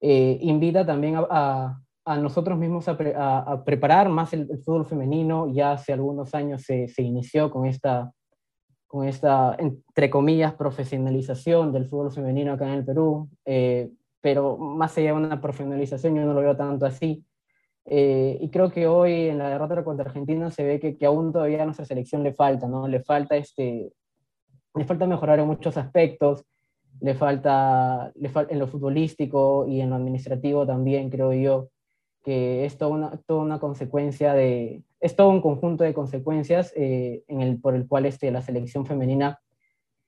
eh, invita también a, a nosotros mismos a, preparar más el, fútbol femenino. Ya hace algunos años se, se, inició con esta, con esta, entre comillas, profesionalización del fútbol femenino acá en el Perú, eh, pero más allá de una profesionalización yo no lo veo tanto así. Eh, y creo que hoy en la derrota contra Argentina se ve que, que, aún todavía a nuestra selección le falta, ¿no? Le falta, este, le falta mejorar en muchos aspectos, le falta, le falta en lo futbolístico y en lo administrativo también, creo yo que es toda una, toda una consecuencia de, es todo un conjunto de consecuencias eh, en el, por el cual este, la selección femenina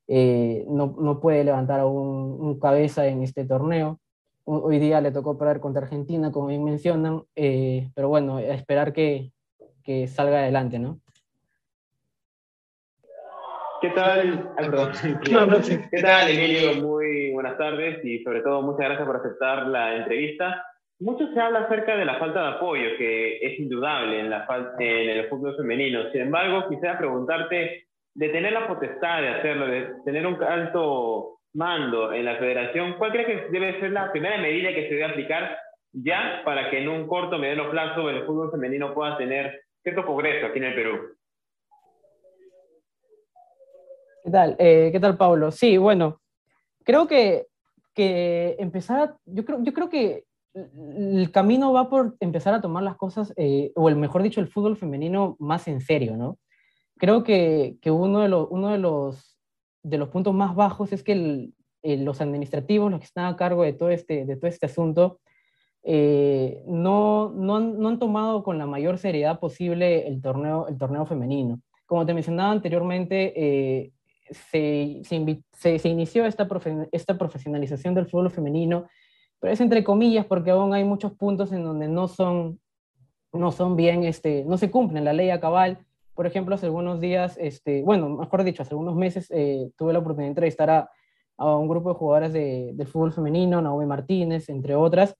eh, no, no, puede levantar un, un, cabeza en este torneo. Hoy día le tocó perder contra Argentina, como bien mencionan, eh, pero bueno, a esperar que, que salga adelante, ¿no? ¿Qué tal? ¿Qué tal, Emilio? Muy buenas tardes y sobre todo muchas gracias por aceptar la entrevista. Mucho se habla acerca de la falta de apoyo, que es indudable en, la, en el fútbol femenino. Sin embargo, quisiera preguntarte, de tener la potestad de hacerlo, de tener un alto mando en la federación, ¿cuál crees que debe ser la primera medida que se debe aplicar ya para que en un corto, mediano plazo el fútbol femenino pueda tener cierto progreso aquí en el Perú? ¿Qué tal? Eh, ¿Qué tal, Pablo? Sí, bueno, creo que, que empezar, yo creo, yo creo que el camino va por empezar a tomar las cosas, eh, o el mejor dicho, el fútbol femenino más en serio, ¿no? Creo que, que uno, de los, uno de, los, de los puntos más bajos es que los administrativos, los que están a cargo de todo este, de todo este asunto, eh, no, no, han, no, han, tomado con la mayor seriedad posible el torneo, el torneo femenino. Como te mencionaba anteriormente, eh, se, se, se, inició esta, profe, esta profesionalización del fútbol femenino, pero es entre comillas porque aún hay muchos puntos en donde no son, no son bien, este, no se cumplen la ley a cabal. Por ejemplo, hace algunos días, este, bueno, mejor dicho, hace algunos meses eh, tuve la oportunidad de entrevistar a, a un grupo de jugadoras de, del fútbol femenino, Naomi Martínez, entre otras,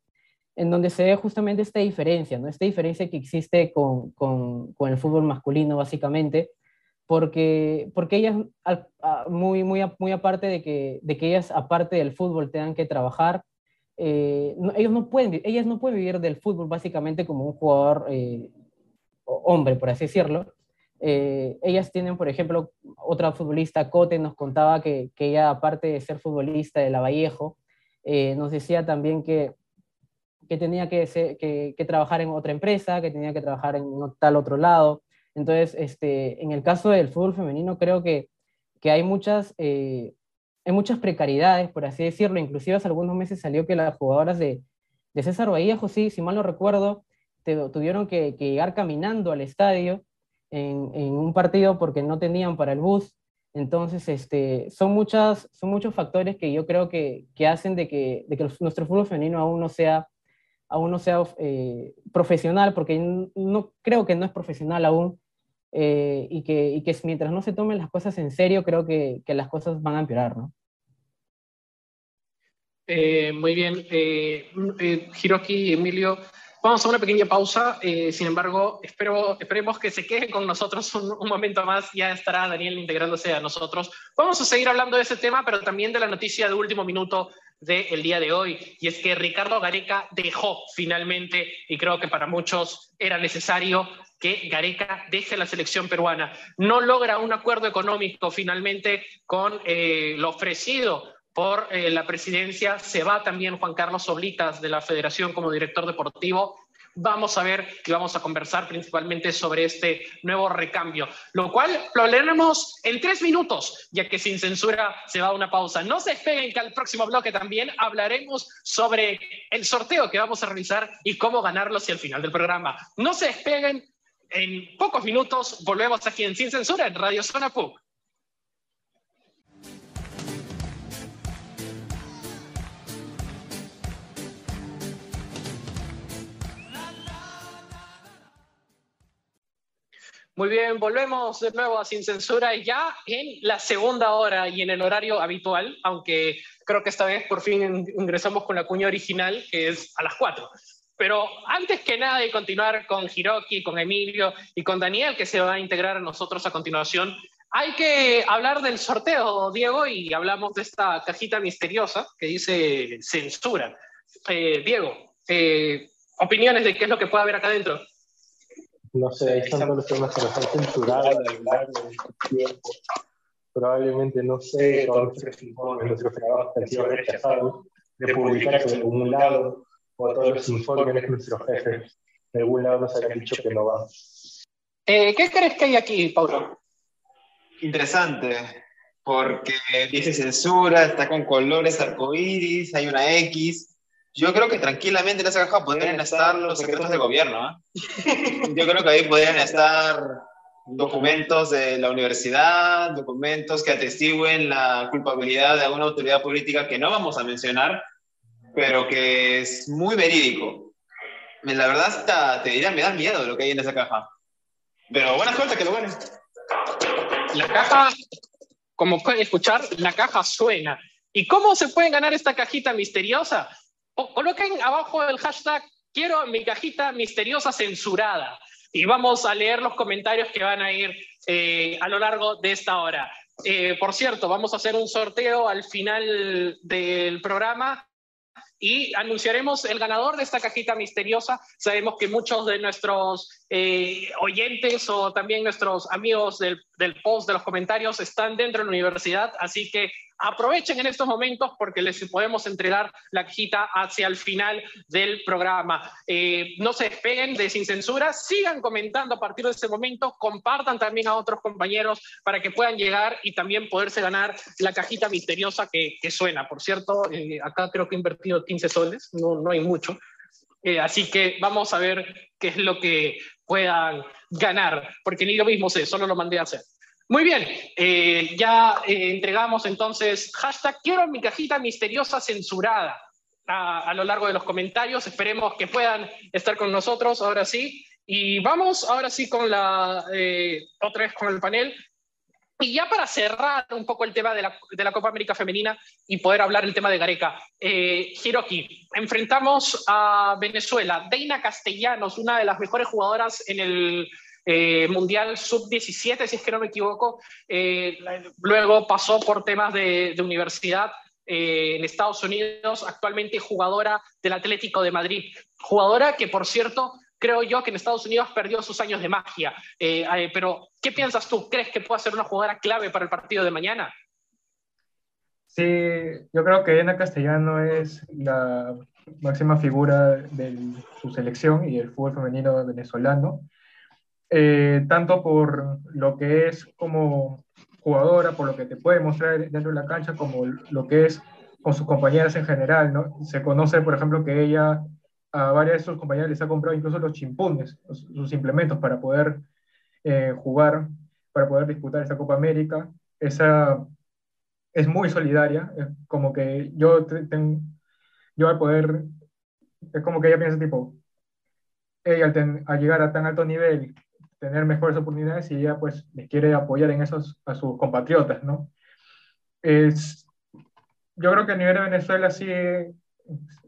en donde se ve justamente esta diferencia, ¿no? Esta diferencia que existe con, con, con el fútbol masculino, básicamente, porque, porque ellas, muy, muy, muy aparte de que, de que ellas, aparte del fútbol, tengan que trabajar, eh, ellos no pueden, ellas no pueden vivir del fútbol básicamente como un jugador eh, hombre, por así decirlo. Eh, ellas tienen, por ejemplo, otra futbolista, Cote, nos contaba que, que ella, aparte de ser futbolista de Lavallejo, nos decía también que que tenía que, que, que, trabajar en otra empresa, que tenía que trabajar en tal otro lado. Entonces, este, en el caso del fútbol femenino, creo que, que hay, muchas, eh, hay muchas precariedades, por así decirlo. Inclusive hace algunos meses salió que las jugadoras de, de César Vallejo, sí, si mal no recuerdo, tuvieron que, que, llegar caminando al estadio en, en, un partido porque no tenían para el bus. Entonces, este, son, muchas, son muchos factores que yo creo que, que hacen de que, de que nuestro fútbol femenino aún no sea aún no sea eh, profesional, porque no, creo que no es profesional aún, eh, y, que, y, que, mientras no se tomen las cosas en serio, creo que, que las cosas van a empeorar, ¿no? Eh, muy bien. Hiroki, Emilio, vamos a una pequeña pausa. sin embargo, espero, esperemos que se queden con nosotros un, un, momento más. Ya estará Daniel integrándose a nosotros. Vamos a seguir hablando de ese tema, pero también de la noticia de último minuto del día de hoy, y es que Ricardo Gareca dejó finalmente, y creo que para muchos era necesario que Gareca deje la selección peruana. No logra un acuerdo económico finalmente con eh, lo ofrecido por eh, la presidencia. Se va también Juan Carlos Oblitas de la Federación como director deportivo vamos a ver y vamos a conversar principalmente sobre este nuevo recambio, lo cual lo hablaremos en tres minutos, ya que sin censura se va una pausa. No se despeguen que al próximo bloque también hablaremos sobre el sorteo que vamos a realizar y cómo ganarlo hacia el final del programa. No se despeguen, en pocos minutos volvemos aquí en Sin Censura en Radio Zona PUC. Muy bien, volvemos de nuevo a Sin Censura ya en la segunda hora y en el horario habitual, aunque creo que esta vez por fin ingresamos con la cuña original, que es a las 4. Pero antes que nada de continuar con Hiroki, con Emilio y con Daniel, que se va a integrar a nosotros a continuación, hay que hablar del sorteo, Diego, y hablamos de esta cajita misteriosa que dice censura. Eh, Diego, eh, opiniones de qué es lo que puede haber acá adentro. No sé, ahí están todos los temas que nos han censurado a lo largo de tiempo. Probablemente, no sé, todos nuestros informes, nuestros trabajos han sido rechazados de publicarse en algún lado, o todos los informes de nuestros jefes de algún lado nos han dicho que no van. Eh, ¿Qué crees que hay aquí, Paulo? Interesante, porque dice censura, está con colores arcoíris, hay una X, yo creo que tranquilamente en esa caja podrían estar los secretos del gobierno. ¿eh? Yo creo que ahí podrían estar documentos de la universidad, documentos que atestiguen la culpabilidad de alguna autoridad política que no vamos a mencionar, pero que es muy verídico. La verdad, hasta te diría, me da miedo lo que hay en esa caja. Pero buena suerte que lo bueno. La caja, como pueden escuchar, la caja suena. ¿Y cómo se puede ganar esta cajita misteriosa? O coloquen abajo el hashtag quiero mi cajita misteriosa censurada y vamos a leer los comentarios que van a ir eh, a lo largo de esta hora. Eh, por cierto, vamos a hacer un sorteo al final del programa y anunciaremos el ganador de esta cajita misteriosa. Sabemos que muchos de nuestros eh, oyentes o también nuestros amigos del, del post, de los comentarios, están dentro de la universidad, así que aprovechen en estos momentos porque les podemos entregar la cajita hacia el final del programa. Eh, no se despeguen de Sin Censura, sigan comentando a partir de este momento, compartan también a otros compañeros para que puedan llegar y también poderse ganar la cajita misteriosa que, suena. Por cierto, eh, acá creo que he invertido 15 soles, no, no hay mucho. Eh, así que vamos a ver qué es lo que puedan ganar, porque ni lo mismo sé, solo lo mandé a hacer. Muy bien, eh, ya eh, entregamos entonces hashtag quiero mi cajita misteriosa censurada a, lo largo de los comentarios. Esperemos que puedan estar con nosotros ahora sí. Y vamos ahora sí con la, eh, otra vez con el panel. Y ya para cerrar un poco el tema de la, Copa América Femenina y poder hablar el tema de Gareca, Hiroki, enfrentamos a Venezuela. Deina Castellanos, una de las mejores jugadoras en el, eh, Mundial Sub-17, si es que no me equivoco. Eh, luego pasó por temas de, universidad eh, en Estados Unidos, actualmente jugadora del Atlético de Madrid. Jugadora que, por cierto, creo yo que en Estados Unidos perdió sus años de magia. pero, ¿qué piensas tú? ¿Crees que puede ser una jugadora clave para el partido de mañana? Sí, yo creo que Ana Castellano es la máxima figura de su selección y el fútbol femenino venezolano eh, tanto por lo que es como jugadora, por lo que te puede mostrar dentro de la cancha, como lo que es con sus compañeras en general, ¿no? Se conoce, por ejemplo, que ella a varias de sus compañeras les ha comprado incluso los chimpunes, sus implementos para poder eh, jugar, para poder disputar esta Copa América. Esa es muy solidaria, es como que yo, tengo, yo al poder, es como que ella piensa tipo, ella al, ten, al llegar a tan alto nivel tener mejores oportunidades y ella pues les quiere apoyar en esos a sus compatriotas, ¿no? Es, yo creo que a nivel de Venezuela sí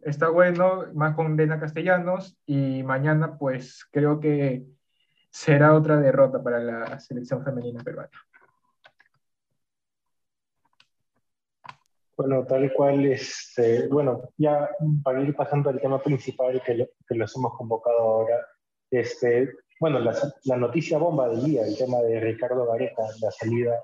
está bueno, más con Dena Castellanos y mañana pues creo que será otra derrota para la selección femenina peruana. Bueno, tal cual, este, bueno, ya para ir pasando al tema principal que, lo, que los hemos convocado ahora, este, bueno, la, la, noticia bomba del día, el tema de Ricardo Gareca, la salida,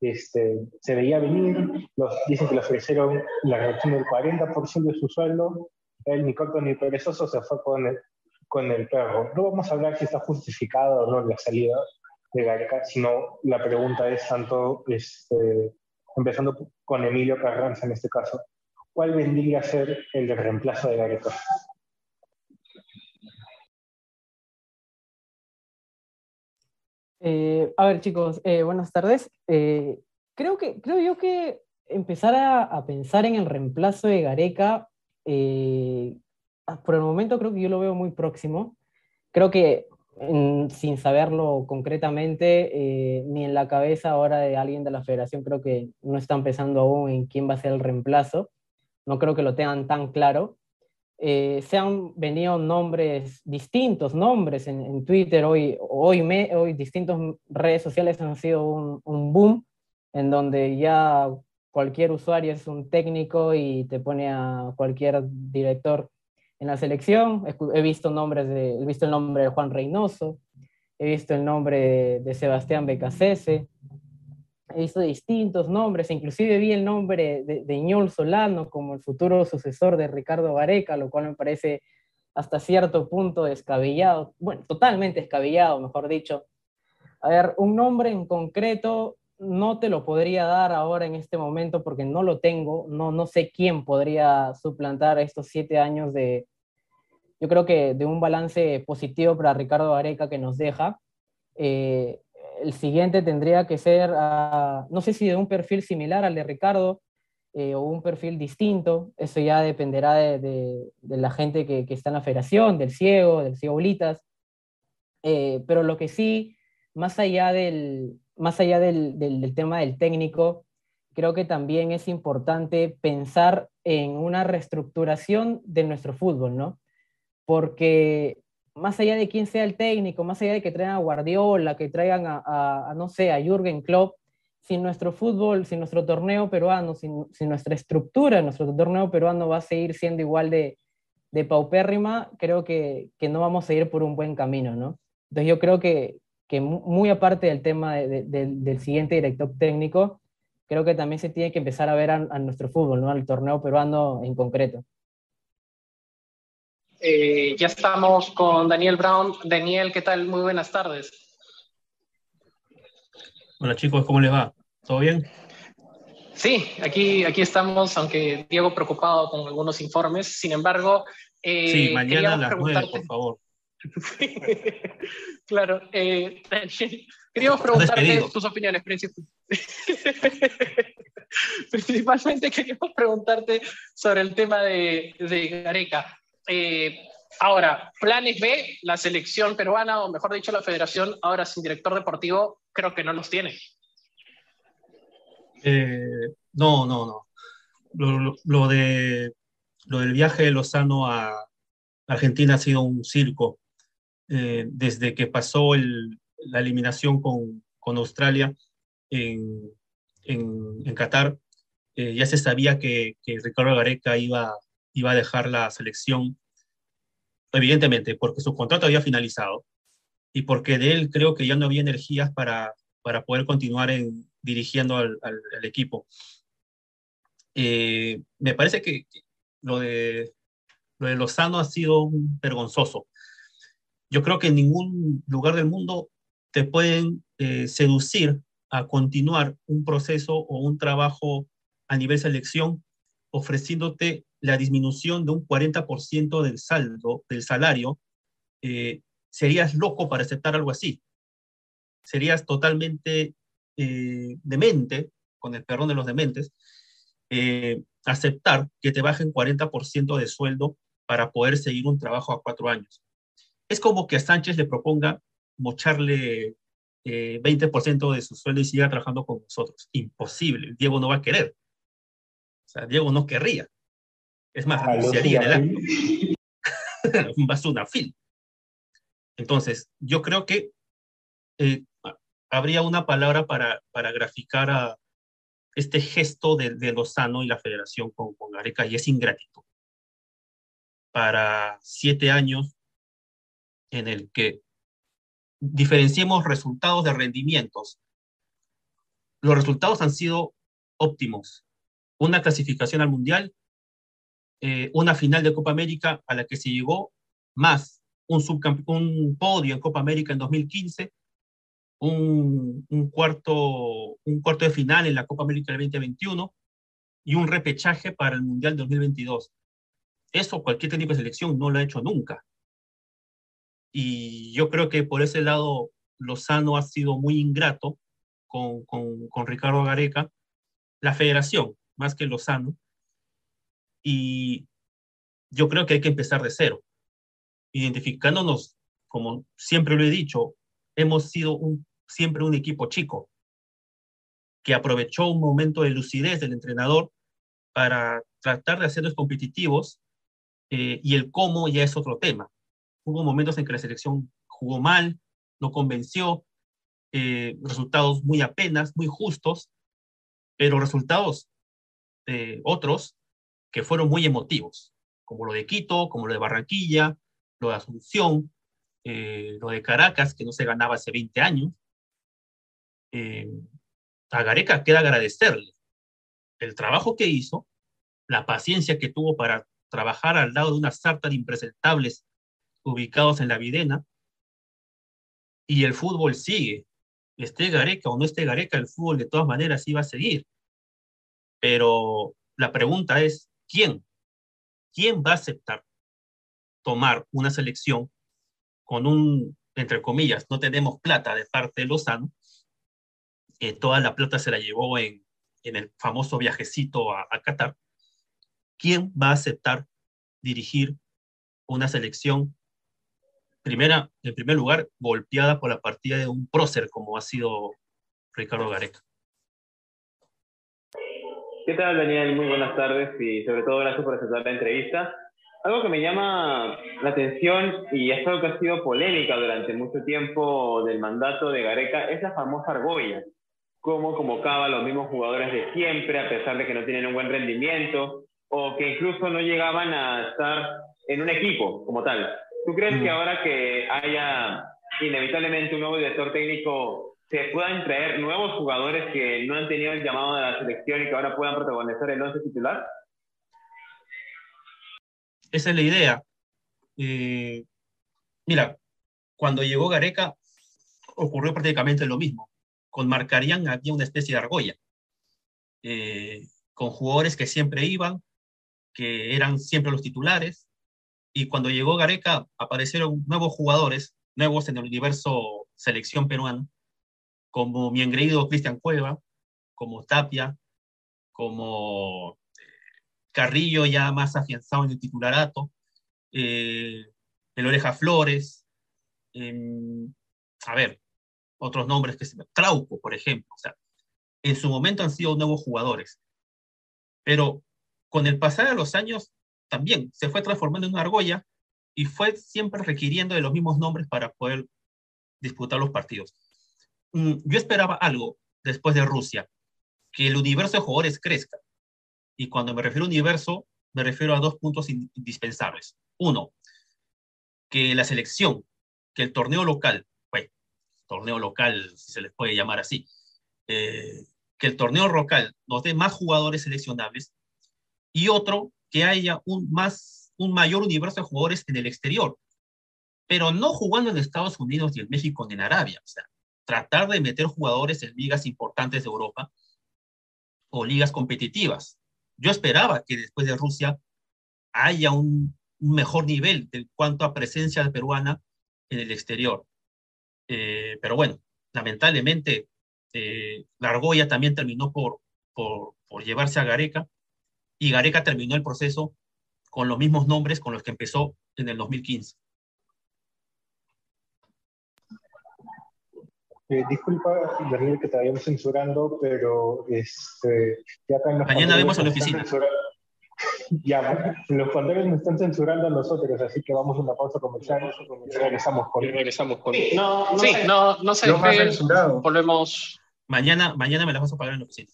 este, se veía venir, los, dicen que le ofrecieron la reducción del 40% de su sueldo, él ni corto ni perezoso se fue con el, con el perro. No vamos a hablar si está justificada o no la salida de Gareca, sino la pregunta es tanto, este, empezando con Emilio Carranza en este caso, ¿cuál vendría a ser el reemplazo de Gareca? Eh, a ver, chicos, eh, buenas tardes. Eh, creo, que, creo yo que empezar a, a pensar en el reemplazo de Gareca, por el momento creo que yo lo veo muy próximo. Creo que en, sin saberlo concretamente, ni en la cabeza ahora de alguien de la federación, creo que no están pensando aún en quién va a ser el reemplazo. No creo que lo tengan tan claro. Eh, se han venido nombres, distintos nombres en, Twitter, hoy, hoy, me, hoy distintas redes sociales han sido un, boom, en donde ya cualquier usuario es un técnico y te pone a cualquier director en la selección. He visto, nombres he visto el nombre de Juan Reynoso, he visto el nombre de, de Sebastián Becasese, he visto distintos nombres, inclusive vi el nombre de, de Ñol Solano como el futuro sucesor de Ricardo Gareca, lo cual me parece hasta cierto punto descabellado, bueno, totalmente descabellado, mejor dicho. A ver, un nombre en concreto no te lo podría dar ahora en este momento porque no lo tengo, no, no sé quién podría suplantar estos siete años de, yo creo que de un balance positivo para Ricardo Gareca que nos deja. Eh, el siguiente tendría que ser, uh, no sé si de un perfil similar al de Ricardo eh, o un perfil distinto, eso ya dependerá de, la gente que, está en la federación, del ciego, del ciego Bolitas, eh, pero lo que sí, más allá del, más allá del tema del técnico, creo que también es importante pensar en una reestructuración de nuestro fútbol, ¿no? Porque más allá de quién sea el técnico, más allá de que traigan a Guardiola, que traigan a, no sé, a Jürgen Klopp, si nuestro fútbol, si nuestro torneo peruano, si, si nuestra estructura, nuestro torneo peruano va a seguir siendo igual de, paupérrima, creo que, que, no vamos a ir por un buen camino, ¿no? Entonces yo creo que, que muy aparte del tema de, de, del siguiente director técnico, creo que también se tiene que empezar a ver a, a nuestro fútbol, ¿no? Al torneo peruano en concreto. Eh, ya estamos con Daniel Brown. Daniel, ¿qué tal? Muy buenas tardes. Hola chicos, ¿cómo les va? ¿Todo bien? Sí, aquí, aquí estamos, aunque Diego preocupado con algunos informes. Sin embargo, eh, sí, mañana a las nueve, por favor. claro, eh, Daniel, queríamos preguntarte tus opiniones principalmente queríamos preguntarte sobre el tema de, de Gareca. Eh, ahora, planes B, la selección peruana, o mejor dicho, la federación, ahora sin director deportivo, creo que no los tiene. Eh, no, no, no. Lo, de, lo del viaje de Lozano a Argentina ha sido un circo. Eh, desde que pasó la eliminación con, con Australia en, en, Qatar, ya se sabía que, que Ricardo Gareca iba iba a dejar la selección, evidentemente, porque su contrato había finalizado y porque de él creo que ya no había energías para, para poder continuar en, dirigiendo al, equipo. Eh, me parece que lo de, lo de Lozano ha sido un vergonzoso. Yo creo que en ningún lugar del mundo te pueden eh, seducir a continuar un proceso o un trabajo a nivel selección ofreciéndote la disminución de un 40% del saldo, del salario, eh, serías loco para aceptar algo así. Serías totalmente eh, demente, con el perdón de los dementes, eh, aceptar que te bajen 40% de sueldo para poder seguir un trabajo a cuatro años. Es como que a Sánchez le proponga mocharle 20% de su sueldo y siga trabajando con nosotros. Imposible, Diego no va a querer. O sea, Diego no querría. Es más, renunciaría en el acto. Vas una fil. Entonces, yo creo que eh, habría una palabra para, para graficar a este gesto de, de Lozano y la federación con, con Gareca, y es ingratitud. Para siete años en el que diferenciemos resultados de rendimientos. Los resultados han sido óptimos una clasificación al Mundial, eh, una final de Copa América a la que se llegó, más un, un podio en Copa América en 2015, un, cuarto, un cuarto de final en la Copa América del 2021 y un repechaje para el Mundial 2022. Eso cualquier técnico de selección no lo ha hecho nunca. Y yo creo que por ese lado Lozano ha sido muy ingrato con, con, con Ricardo Gareca. La federación, más que Lozano. Y yo creo que hay que empezar de cero, identificándonos, como siempre lo he dicho, hemos sido siempre un equipo chico, que aprovechó un momento de lucidez del entrenador para tratar de hacerlos competitivos eh, y el cómo ya es otro tema. Hubo momentos en que la selección jugó mal, no convenció, eh, resultados muy apenas, muy justos, pero resultados eh, otros que fueron muy emotivos, como lo de Quito, como lo de Barranquilla, lo de Asunción, eh, lo de Caracas, que no se ganaba hace 20 años. Eh, a Gareca queda agradecerle el trabajo que hizo, la paciencia que tuvo para trabajar al lado de una sarta de impresentables ubicados en la Videna, y el fútbol sigue. Esté Gareca o no esté Gareca, el fútbol de todas maneras iba a seguir. Pero la pregunta es, ¿quién? ¿Quién va a aceptar tomar una selección con un, entre comillas, no tenemos plata de parte de Lozano? Toda la plata se la llevó en, en el famoso viajecito a, a Qatar. ¿Quién va a aceptar dirigir una selección primera, en primer lugar, golpeada por la partida de un prócer como ha sido Ricardo Gareca. ¿Qué tal, Daniel? Muy buenas tardes y sobre todo gracias por aceptar la entrevista. Algo que me llama la atención y es algo que ha sido polémica durante mucho tiempo del mandato de Gareca es la famosa argolla. cómo convocaba a los mismos jugadores de siempre, a pesar de que no tienen un buen rendimiento, o que incluso no llegaban a estar en un equipo como tal. ¿Tú crees que ahora que haya inevitablemente un nuevo director técnico, se puedan traer nuevos jugadores que no han tenido el llamado de la selección y que ahora puedan protagonizar el once titular? Esa es la idea. Eh, mira, cuando llegó Gareca ocurrió prácticamente lo mismo. Con Marcarian había una especie de argolla, eh, con jugadores que siempre iban, que eran siempre los titulares, y cuando llegó Gareca aparecieron nuevos jugadores, nuevos en el universo selección peruana, como mi engreído Cristian Cueva, como Tapia, como eh, Carrillo ya más afianzado en el titularato, eh, el Oreja Flores, em, a ver, otros nombres que se me... Trauco, por ejemplo. O sea, en su momento han sido nuevos jugadores. Pero con el pasar de los años también se fue transformando en una argolla y fue siempre requiriendo de los mismos nombres para poder disputar los partidos. Mm, yo esperaba algo después de Rusia, que el universo de jugadores crezca. Y cuando me refiero a universo, me refiero a dos puntos indispensables. Uno, que la selección, que el torneo local, bueno, torneo local, si se les puede llamar así, eh, que el torneo local nos dé más jugadores seleccionables y otro, que haya un, más, un mayor universo de jugadores en el exterior, pero no jugando en Estados Unidos ni en México ni en Arabia. O sea, tratar de meter jugadores en ligas importantes de Europa o ligas competitivas. Yo esperaba que después de Rusia haya un, mejor nivel en cuanto a presencia peruana en el exterior. Eh, pero bueno, lamentablemente, eh, la argolla también terminó por, por, por llevarse a Gareca y Gareca terminó el proceso con los mismos nombres con los que empezó en el 2015. Eh, disculpa, Daniel, que te vayamos censurando, pero este, ya acá en los Mañana vemos a la oficina. Ya, los panderos me están censurando a nosotros, así que vamos a una pausa comercial y regresamos con. regresamos con. No, no, sí, no, no se Volvemos. Mañana, mañana me las vas a pagar en la oficina.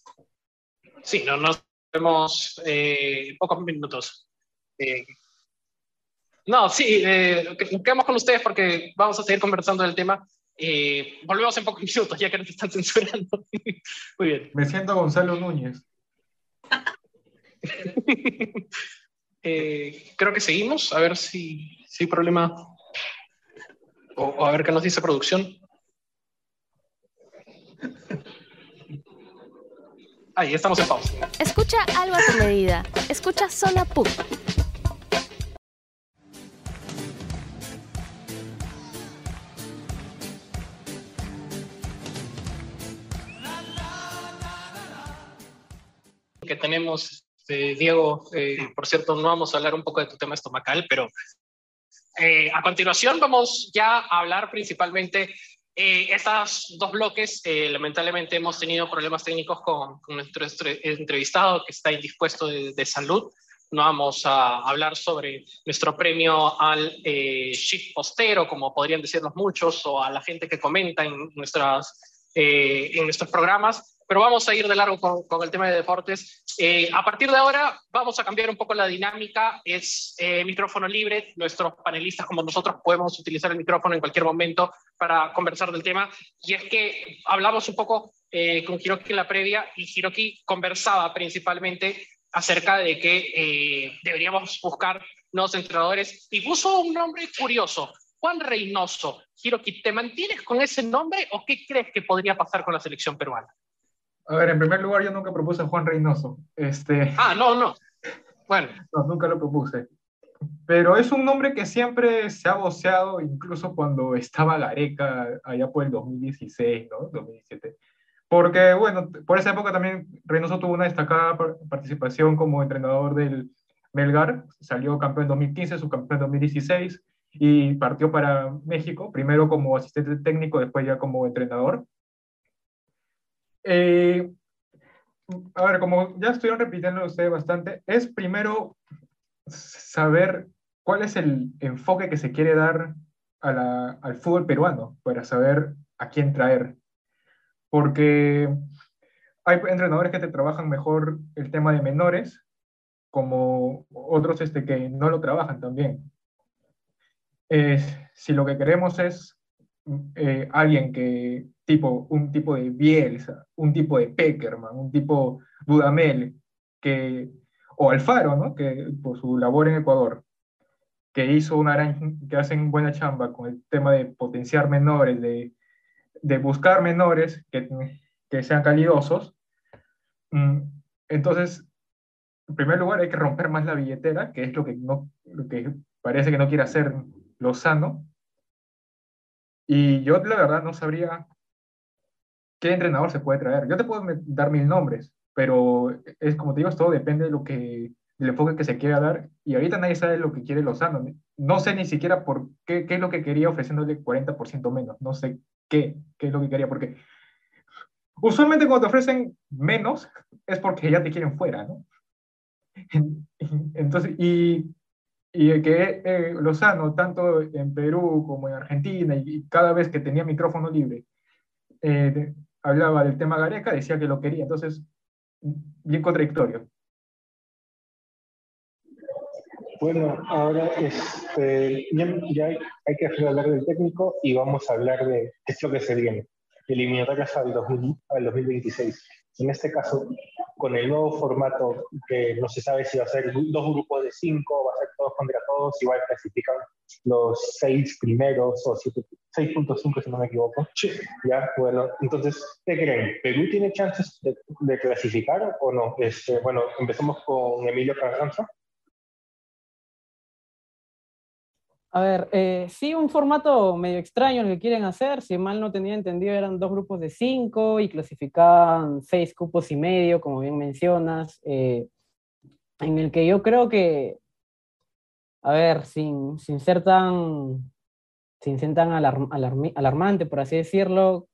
Sí, no, nos vemos eh, pocos minutos. Eh, no, sí, eh, quedamos con ustedes porque vamos a seguir conversando del tema. Eh, volvemos en pocos minutos, ya que nos están censurando. Muy bien. Me siento Gonzalo Núñez. eh, creo que seguimos, a ver si, si hay problema. O, o, a ver qué nos dice producción. Ahí estamos en pausa. Escucha algo a tu medida. Escucha Zona PUC. Que tenemos, eh, Diego, eh, por cierto, no vamos a hablar un poco de tu tema estomacal, pero eh, a continuación vamos ya a hablar principalmente eh, estos dos bloques, eh, lamentablemente hemos tenido problemas técnicos con, con, nuestro entrevistado que está indispuesto de, de, salud. No vamos a hablar sobre nuestro premio al eh, shit postero, como podrían decirnos muchos, o a la gente que comenta en, nuestras, eh, en nuestros programas pero vamos a ir de largo con, con el tema de deportes. Eh, a partir de ahora vamos a cambiar un poco la dinámica, es eh, micrófono libre, nuestros panelistas como nosotros podemos utilizar el micrófono en cualquier momento para conversar del tema, y es que hablamos un poco eh, con Hiroki en la previa, y Hiroki conversaba principalmente acerca de que eh, deberíamos buscar nuevos entrenadores, y puso un nombre curioso, Juan Reynoso. Hiroki, ¿te mantienes con ese nombre o qué crees que podría pasar con la selección peruana? A ver, en primer lugar, yo nunca propuse a Juan Reynoso. Este... Ah, no, no. Bueno. No, nunca lo propuse. Pero es un nombre que siempre se ha voceado, incluso cuando estaba Gareca, allá por el 2016, ¿no? 2017. Porque, bueno, por esa época también Reynoso tuvo una destacada participación como entrenador del Melgar. Salió campeón en 2015, subcampeón en 2016 y partió para México, primero como asistente técnico, después ya como entrenador. Eh, a ver, como ya estuvieron repitiendo ustedes bastante, es primero saber cuál es el enfoque que se quiere dar a la, al fútbol peruano para saber a quién traer. Porque hay entrenadores que te trabajan mejor el tema de menores, como otros este, que no lo trabajan también. si lo que queremos es eh, alguien que, tipo, un tipo de Bielsa, un tipo de Peckerman, un tipo Dudamel, que, o Alfaro, ¿no? que por su labor en Ecuador, que hizo una que hacen buena chamba con el tema de potenciar menores, de, de buscar menores que, que sean calidosos. Mm, entonces, en primer lugar, hay que romper más la billetera, que es lo que, no, lo que parece que no quiere hacer Lozano. Y yo, la verdad, no sabría qué entrenador se puede traer. Yo te puedo dar mil nombres, pero es como te digo, todo depende de lo que del enfoque que se quiera dar, y ahorita nadie sabe lo que quiere Lozano. No sé ni siquiera por qué, qué es lo que quería ofreciéndole 40% menos, no sé qué, qué es lo que quería, porque usualmente cuando te ofrecen menos es porque ya te quieren fuera, ¿no? Entonces, y, y que eh, Lozano, tanto en Perú como en Argentina, y, cada vez que tenía micrófono libre, eh, hablaba del tema Gareca, decía que lo quería, entonces, bien contradictorio. Bueno, ahora este, ya, hay, que hablar del técnico y vamos a hablar de qué es lo que se viene. Eliminatorias al, 2000, al 2026. En este caso, con el nuevo formato que no se sabe si va a ser dos grupos de cinco, va a ser todos contra todos, igual clasifican los seis primeros o 6.5 si no me equivoco. Ya, bueno, entonces, ¿qué creen? ¿Perú tiene chances de, clasificar o no? Este, bueno, empezamos con Emilio Carranza. A ver, eh, sí, un formato medio extraño el que quieren hacer. Si mal no tenía entendido, eran dos grupos de cinco y clasificaban seis cupos y medio, como bien mencionas, eh, en el que yo creo que, a ver, sin, sin ser tan, sin ser tan alarmante, por así decirlo,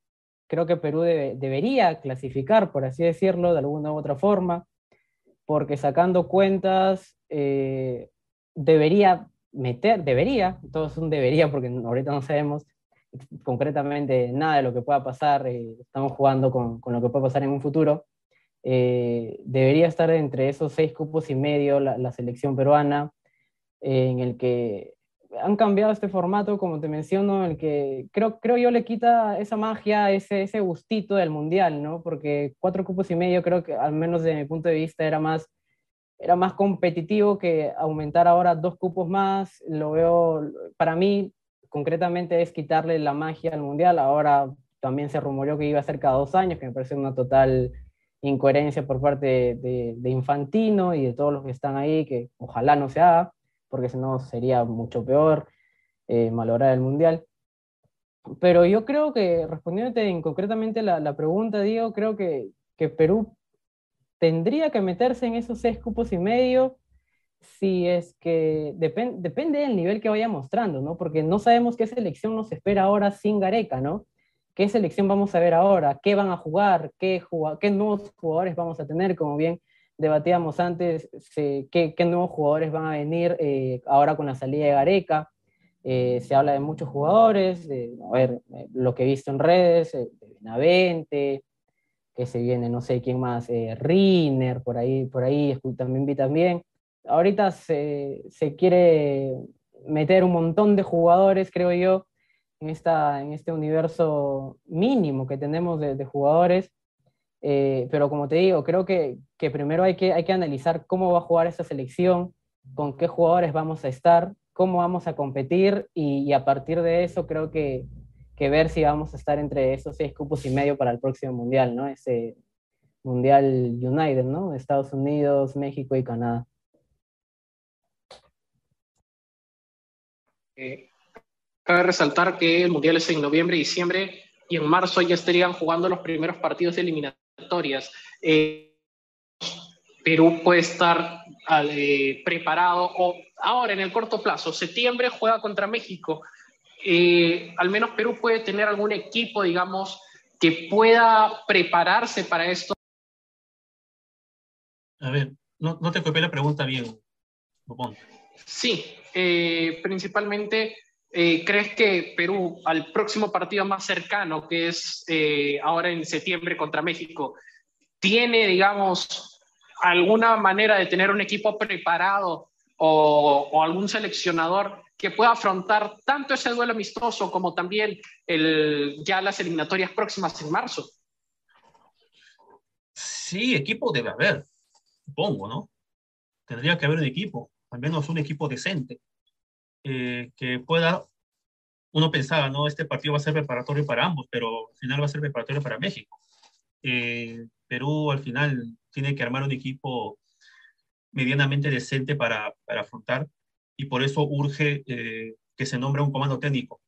creo que Perú debería clasificar, por así decirlo, de alguna u otra forma, porque sacando cuentas, eh, debería meter, debería, todo es un debería porque ahorita no sabemos concretamente nada de lo que pueda pasar, eh, estamos jugando con, con, lo que puede pasar en un futuro, eh, debería estar entre esos seis cupos y medio la, selección peruana, eh, en el que han cambiado este formato, como te menciono, en el que creo, creo yo le quita esa magia, ese, ese gustito del mundial, ¿no? Porque cuatro cupos y medio creo que, al menos desde mi punto de vista, era más era más competitivo que aumentar ahora dos cupos más. Lo veo, para mí, concretamente es quitarle la magia al Mundial. Ahora también se rumoreó que iba a ser cada dos años, que me parece una total incoherencia por parte de, Infantino y de todos los que están ahí, que ojalá no se haga, porque si no sería mucho peor eh, malograr el Mundial. Pero yo creo que, respondiéndote en concretamente la, la pregunta, Diego, creo que, que Perú tendría que meterse en esos seis cupos y medio si es que depende del nivel que vaya mostrando, ¿no? Porque no sabemos qué selección nos espera ahora sin Gareca, ¿no? ¿Qué selección vamos a ver ahora? ¿Qué van a jugar? ¿Qué, qué nuevos jugadores vamos a tener? Como bien debatíamos antes, ¿qué, nuevos jugadores van a venir eh, ahora con la salida de Gareca? Eh, se habla de muchos jugadores, a ver, eh, lo que he visto en redes, de Benavente, que se viene, no sé quién más, eh, Riner, por ahí, por ahí también vi también. Ahorita se, se, quiere meter un montón de jugadores, creo yo, en, esta, en este universo mínimo que tenemos de, de jugadores. Eh, pero como te digo, creo que, primero hay que, hay que analizar cómo va a jugar esa selección, con qué jugadores vamos a estar, cómo vamos a competir y, a partir de eso creo que, ver si vamos a estar entre esos seis cupos y medio para el próximo mundial, ¿no? Ese mundial United, ¿no? Estados Unidos, México y Canadá. Eh, cabe resaltar que el mundial es en noviembre y diciembre y en marzo ya estarían jugando los primeros partidos eliminatorias. Eh, Perú puede estar eh, preparado o ahora en el corto plazo, septiembre juega contra México eh, al menos Perú puede tener algún equipo, digamos, que pueda prepararse para esto. A ver, no, te copié la pregunta bien. Sí, eh, principalmente, eh, ¿crees que Perú, al próximo partido más cercano, que es ahora en septiembre contra México, tiene, digamos, alguna manera de tener un equipo preparado o, o algún seleccionador que pueda afrontar tanto ese duelo amistoso como también el, ya las eliminatorias próximas en marzo. Sí, equipo debe haber, supongo, ¿no? Tendría que haber un equipo, al menos un equipo decente, eh, que pueda, uno pensaba, ¿no? Este partido va a ser preparatorio para ambos, pero al final va a ser preparatorio para México. Eh, Perú al final tiene que armar un equipo medianamente decente para, para afrontar y por eso urge eh, que se nombre un comando técnico.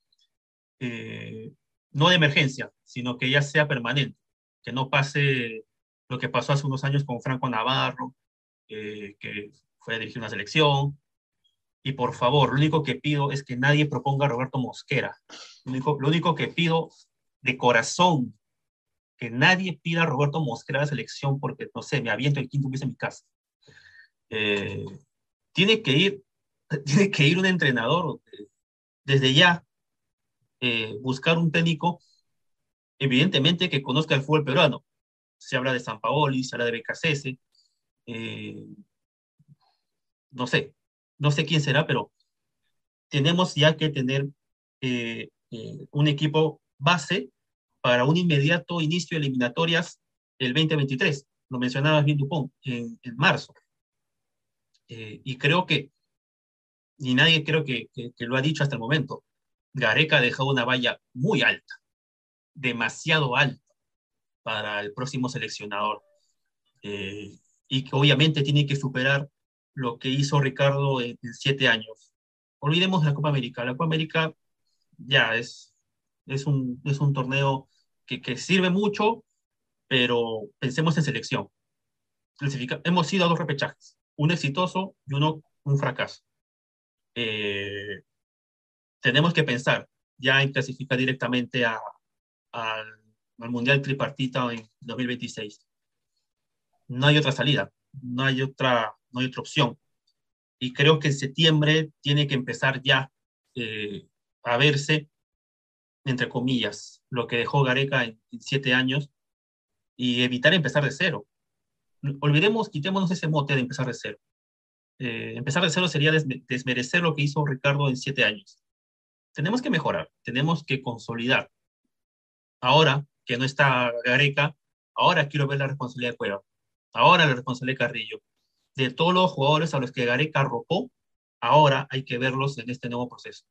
Eh, no de emergencia, sino que ya sea permanente, que no pase lo que pasó hace unos años con Franco Navarro, eh, que fue a dirigir una selección. Y por favor, lo único que pido es que nadie proponga a Roberto Mosquera. Lo único, lo único que pido de corazón, que nadie pida a Roberto Mosquera la selección porque, no sé, me aviento el quinto piso en mi casa. Eh, tiene que ir, tiene que ir un entrenador eh, desde ya, eh, buscar un técnico, evidentemente que conozca el fútbol peruano. Se habla de San Paoli, se habla de Becasese, no sé, no sé quién será, pero tenemos ya que tener un equipo base para un inmediato inicio de eliminatorias el 2023. Lo mencionaba bien Dupont en, marzo. Eh, y creo que, ni nadie creo que, que, lo ha dicho hasta el momento, Gareca ha dejado una valla muy alta, demasiado alta para el próximo seleccionador. Eh, y que obviamente tiene que superar lo que hizo Ricardo en, siete años. Olvidemos la Copa América. La Copa América ya es, es, un, es un torneo que, que sirve mucho, pero pensemos en selección. Clasifica, hemos ido a dos repechajes un exitoso y uno un fracaso. Eh, tenemos que pensar ya en clasificar directamente a, al Mundial Tripartita en 2026. No hay otra salida, no hay otra, no hay otra opción. Y creo que en septiembre tiene que empezar ya eh, a verse, entre comillas, lo que dejó Gareca en, en siete años y evitar empezar de cero olvidemos, quitémonos ese mote de empezar de cero. Eh, empezar de cero sería desmerecer lo que hizo Ricardo en siete años. Tenemos que mejorar, tenemos que consolidar. Ahora que no está Gareca, ahora quiero ver la responsabilidad de Cueva, ahora la responsabilidad de Carrillo. De todos los jugadores a los que Gareca arropó, ahora hay que verlos en este nuevo proceso.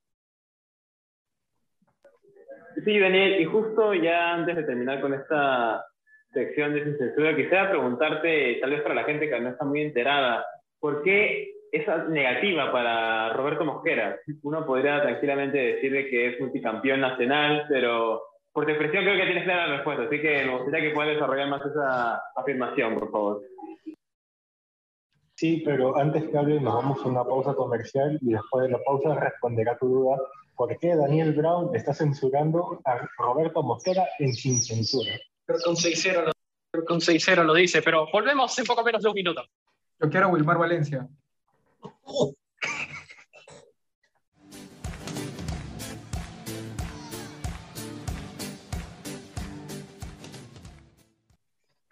Sí, Daniel, y justo ya antes de terminar con esta sección de Censura, quisiera preguntarte, tal vez para la gente que no está muy enterada, ¿por qué esa negativa para Roberto Mosquera? Uno podría tranquilamente decirle que es multicampeón nacional, pero por tu expresión creo que tienes clara la respuesta, así que me gustaría que puedas desarrollar más esa afirmación, por favor. Sí, pero antes que hable nos vamos a una pausa comercial y después de la pausa responderá tu duda ¿por qué Daniel Brown está censurando a Roberto Mosquera en Sin Censura? Creo que un 6-0 lo, con 6 lo dice, pero volvemos en poco menos de un minuto. Yo quiero a Wilmar Valencia.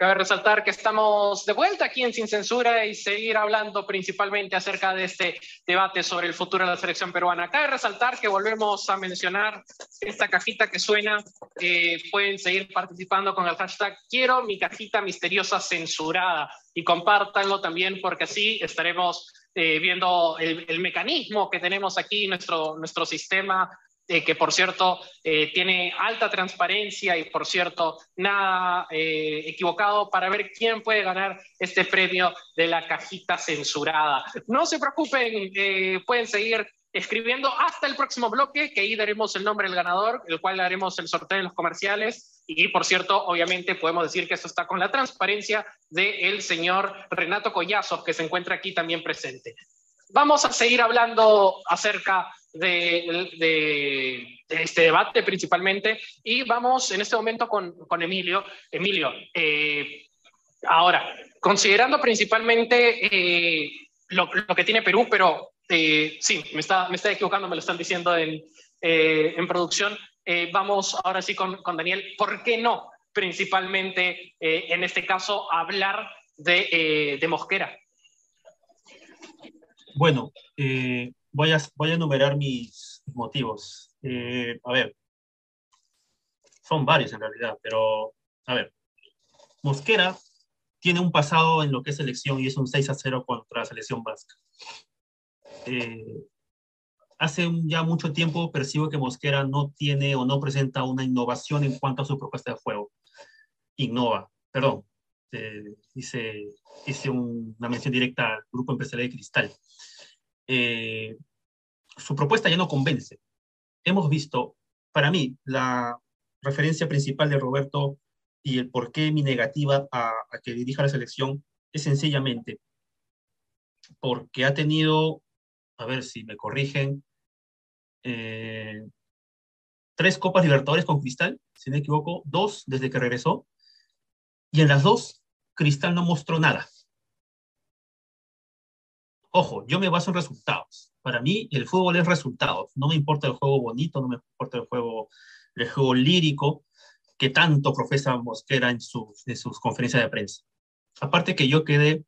Cabe resaltar que estamos de vuelta aquí en Sin Censura y seguir hablando principalmente acerca de este debate sobre el futuro de la selección peruana. Cabe resaltar que volvemos a mencionar esta cajita que suena. Eh, pueden seguir participando con el hashtag Quiero mi cajita misteriosa censurada y compártanlo también porque así estaremos eh, viendo el, el, mecanismo que tenemos aquí, nuestro, nuestro sistema eh, que por cierto eh, tiene alta transparencia y por cierto nada eh, equivocado para ver quién puede ganar este premio de la cajita censurada. No se preocupen, eh, pueden seguir escribiendo hasta el próximo bloque, que ahí daremos el nombre del ganador, el cual haremos el sorteo en los comerciales. Y por cierto, obviamente podemos decir que esto está con la transparencia del señor Renato Collazos, que se encuentra aquí también presente. Vamos a seguir hablando acerca de, este debate principalmente y vamos en este momento con, con Emilio. Emilio, eh, ahora, considerando principalmente eh, lo, que tiene Perú, pero eh, sí, me está, me está equivocando, me lo están diciendo en, en producción, vamos ahora sí con, con Daniel. ¿Por qué no? principalmente, en este caso, hablar de, de Mosquera? Bueno, voy, a, voy a enumerar mis motivos. a ver, son varios en realidad, pero a ver, Mosquera tiene un pasado en lo que es selección y es un 6 a 0 contra la selección vasca. Eh, hace ya mucho tiempo percibo que Mosquera no tiene o no presenta una innovación en cuanto a su propuesta de juego. Innova, perdón, eh, hice, hice una mención directa al grupo empresarial de Cristal. Eh, su propuesta ya no convence. Hemos visto, para mí, la referencia principal de Roberto y el por qué mi negativa a, que dirija la selección es sencillamente porque ha tenido, a ver si me corrigen, eh, tres Copas Libertadores con Cristal, si no me equivoco, dos desde que regresó, y en las dos Cristal no mostró nada. Ojo, yo me baso en resultados. Para mí el fútbol es resultados. No me importa el juego bonito, no me importa el juego, el juego lírico, que tanto profesa Mosquera en sus, en sus conferencias de prensa. Aparte que yo quedé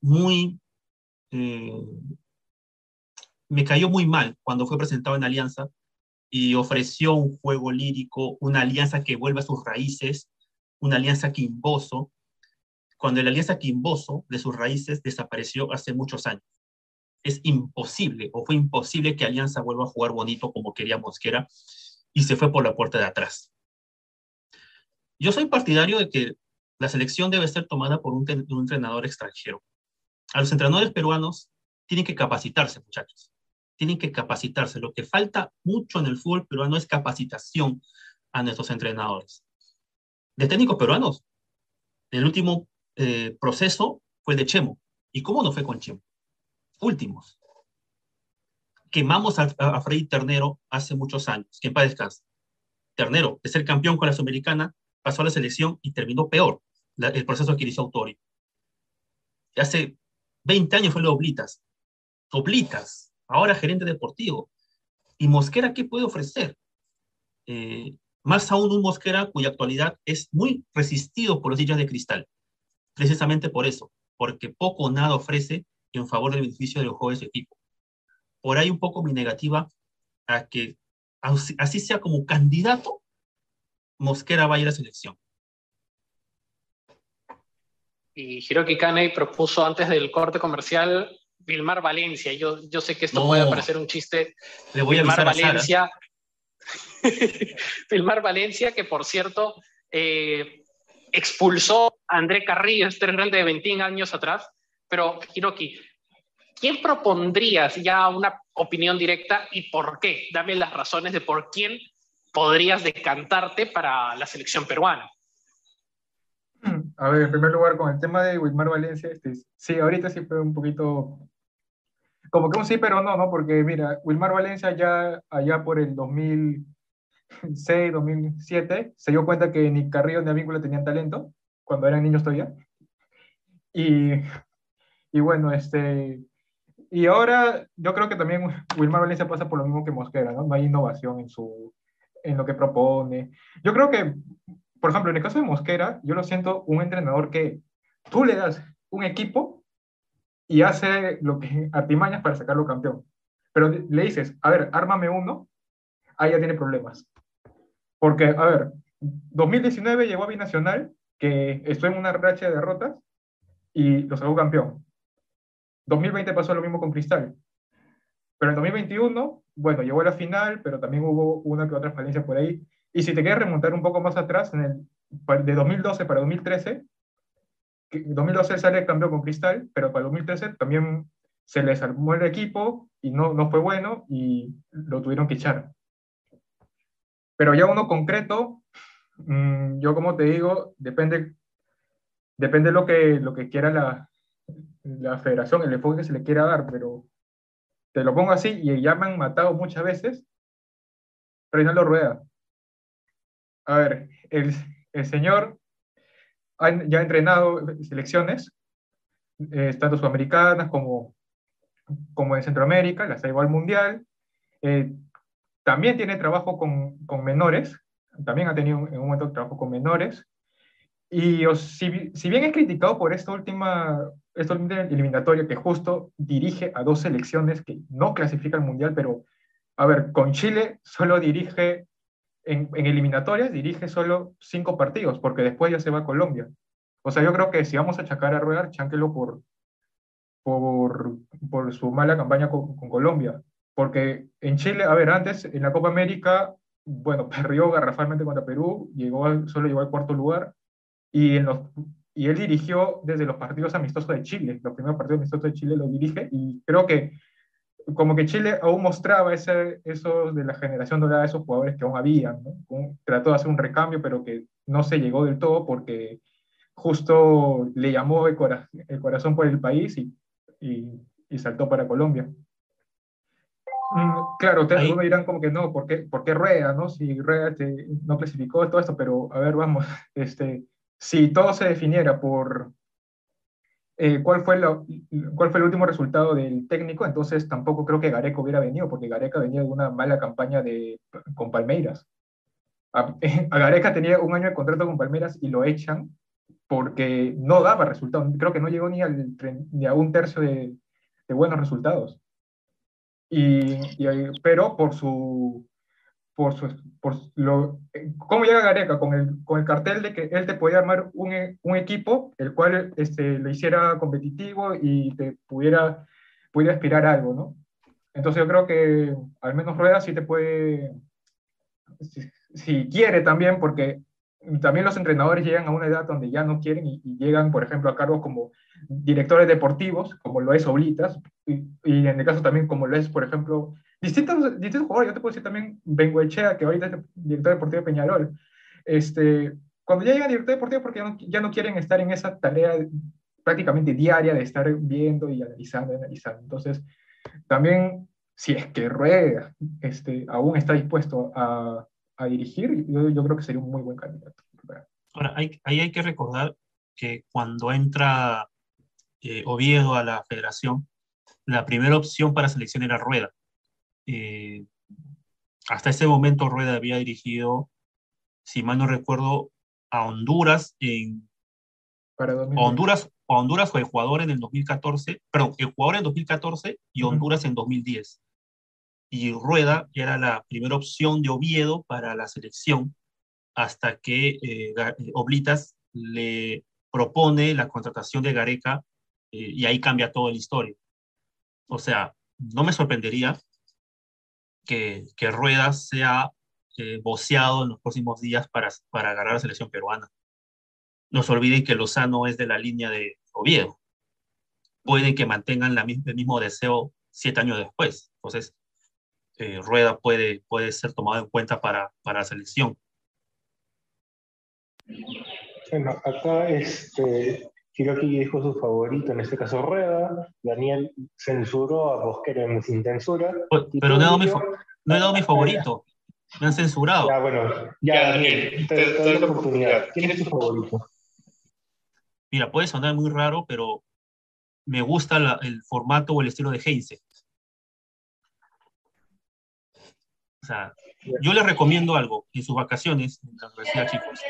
muy... Eh, me cayó muy mal cuando fue presentado en Alianza y ofreció un juego lírico, una alianza que vuelve a sus raíces, una alianza quimboso, cuando la alianza quimboso de sus raíces desapareció hace muchos años. Es imposible, o fue imposible que Alianza vuelva a jugar bonito como quería Mosquera y se fue por la puerta de atrás. Yo soy partidario de que la selección debe ser tomada por un, entrenador extranjero. A los entrenadores peruanos tienen que capacitarse, muchachos. Tienen que capacitarse. Lo que falta mucho en el fútbol peruano es capacitación a nuestros entrenadores. De técnicos peruanos, el último eh, proceso fue de Chemo. ¿Y cómo no fue con Chemo? Últimos. Quemamos a, a Freddy Ternero hace muchos años. ¿Quién para descansar? Ternero, de ser campeón con la Sudamericana, pasó a la selección y terminó peor el proceso que inició Autori. Hace 20 años fue lo Oblitas. Oblitas, ahora gerente deportivo. ¿Y Mosquera qué puede ofrecer? Eh, más aún un Mosquera cuya actualidad es muy resistido por los sillas de cristal. Precisamente por eso, porque poco o nada ofrece en favor del beneficio del juego de su equipo. Por ahí un poco mi negativa a que así sea como candidato Mosquera va a ir a selección. Y Hiroki Kanei propuso antes del corte comercial Vilmar Valencia. Yo, yo sé que esto puede parecer un chiste. Le voy a Vilmar Valencia. Vilmar Valencia, que por cierto eh, expulsó a André Carrillo, este grande de 21 años atrás. Pero, Hiroki, ¿quién propondrías ya una opinión directa y por qué? Dame las razones de por quién podrías decantarte para la selección peruana? A ver, en primer lugar, con el tema de Wilmar Valencia, este, sí, ahorita sí fue un poquito, como que un sí, pero no, ¿no? Porque mira, Wilmar Valencia ya allá por el 2006, 2007, se dio cuenta que ni Carrillo ni Avíncula tenían talento, cuando eran niños todavía. Y, y bueno, este, y ahora yo creo que también Wilmar Valencia pasa por lo mismo que Mosquera, ¿no? No hay innovación en su, en lo que propone. Yo creo que, por ejemplo, en el caso de Mosquera, yo lo siento un entrenador que tú le das un equipo y hace lo que artimañas para sacarlo campeón. Pero le dices, a ver, ármame uno, ahí ya tiene problemas. Porque, a ver, 2019 llegó a Binacional, que estuvo en una racha de derrotas y lo sacó campeón. 2020 pasó lo mismo con Cristal. Pero en 2021 bueno, llegó a la final, pero también hubo una que otra falencia por ahí. Y si te quieres remontar un poco más atrás, en el, de 2012 para 2013, 2012 sale campeón con Cristal, pero para 2013 también se les armó el equipo y no, no fue bueno y lo tuvieron que echar. Pero ya uno concreto, mm, yo como te digo, depende, depende lo que, lo que quiera la, la federación, el enfoque que se le quiera dar, pero te lo pongo así, y ya me han matado muchas veces, Reinaldo Rueda. A ver, el, el señor ya ha entrenado selecciones, eh, tanto sudamericanas como, como en Centroamérica, las ha llevado al Mundial. Eh, también tiene trabajo con, con, menores, también ha tenido en un momento trabajo con menores. Y si, si, bien es criticado por esta última, esta última eliminatoria que justo dirige a dos selecciones que no clasifican al Mundial, pero, a ver, con Chile solo dirige, en, en eliminatorias, dirige solo cinco partidos, porque después ya se va a Colombia. O sea, yo creo que si vamos a achacar a Rueda, chanquelo por, por, por su mala campaña con, con Colombia. Porque en Chile, a ver, antes en la Copa América bueno, perdió garrafalmente contra Perú, llegó, solo llegó al cuarto lugar, y, en los, y él dirigió desde los partidos amistosos de Chile, los primeros partidos amistosos de Chile lo dirige, y creo que como que Chile aún mostraba ese, eso de la generación dorada esos jugadores que aún habían, ¿no? trató de hacer un recambio, pero que no se llegó del todo porque justo le llamó el, el corazón por el país y, y, y saltó para Colombia. Mm, claro, ustedes me dirán como que no, ¿por qué, por qué Rueda, no? Si Rueda este, no clasificó todo esto, pero a ver, vamos, este, si todo se definiera por eh, cuál, fue lo, cuál fue el último resultado del técnico, entonces tampoco creo que Gareca hubiera venido, porque Gareca venía de una mala campaña de, con Palmeiras. A, Gareca tenía un año de contrato con Palmeiras y lo echan porque no daba resultados. Creo que no llegó ni, al, ni a un tercio de, de buenos resultados. Y, pero por su, por su, por lo, ¿cómo llega Gareca? Con el, con el cartel de que él te podía armar un, un equipo el cual este, lo hiciera competitivo y te pudiera, pudiera aspirar a algo, ¿no? Entonces yo creo que al menos Rueda sí te puede, si, si quiere también, porque también los entrenadores llegan a una edad donde ya no quieren y, llegan, por ejemplo, a cargos como directores deportivos, como lo es Oblitas, y, y, en el caso también como lo es, por ejemplo, distintos, distintos jugadores, yo te puedo decir también Benguechea, que ahorita es director deportivo de Peñarol, este, cuando ya llegan director deportivo porque ya no, ya no quieren estar en esa tarea prácticamente diaria de estar viendo y analizando y analizando. Entonces, también, si es que Rueda este, aún está dispuesto a a dirigir, yo, yo, creo que sería un muy buen candidato. Ahora, hay, ahí hay que recordar que cuando entra eh, Oviedo a la federación, la primera opción para selección era Rueda. Eh, hasta ese momento Rueda había dirigido, si mal no recuerdo, a Honduras en... Para Honduras, Honduras fue el jugador en el 2014, perdón, el jugador en 2014 y Honduras en 2010 y Rueda era la primera opción de Oviedo para la selección hasta que eh, Oblitas le propone la contratación de Gareca eh, y ahí cambia toda la historia. O sea, no me sorprendería que, que Rueda sea eh, boceado en los próximos días para, para agarrar a la selección peruana. No se olviden que Lozano es de la línea de Oviedo. Pueden que mantengan la, el mismo deseo siete años después. Entonces, eh, Rueda puede, puede ser tomado en cuenta para, para la selección. Bueno, acá este, Hiroki dijo su favorito, en este caso Rueda, Daniel censuró a Bosquera sin censura. Pero no he, dado mi, no he dado mi favorito, me han censurado. Ya, bueno, ya, Daniel, te, doy la oportunidad. ¿Quién es tu favorito? Mira, puede sonar muy raro, pero me gusta la, el formato o el estilo de Heinze. O yo les recomiendo algo en sus vacaciones en la universidad, chicos.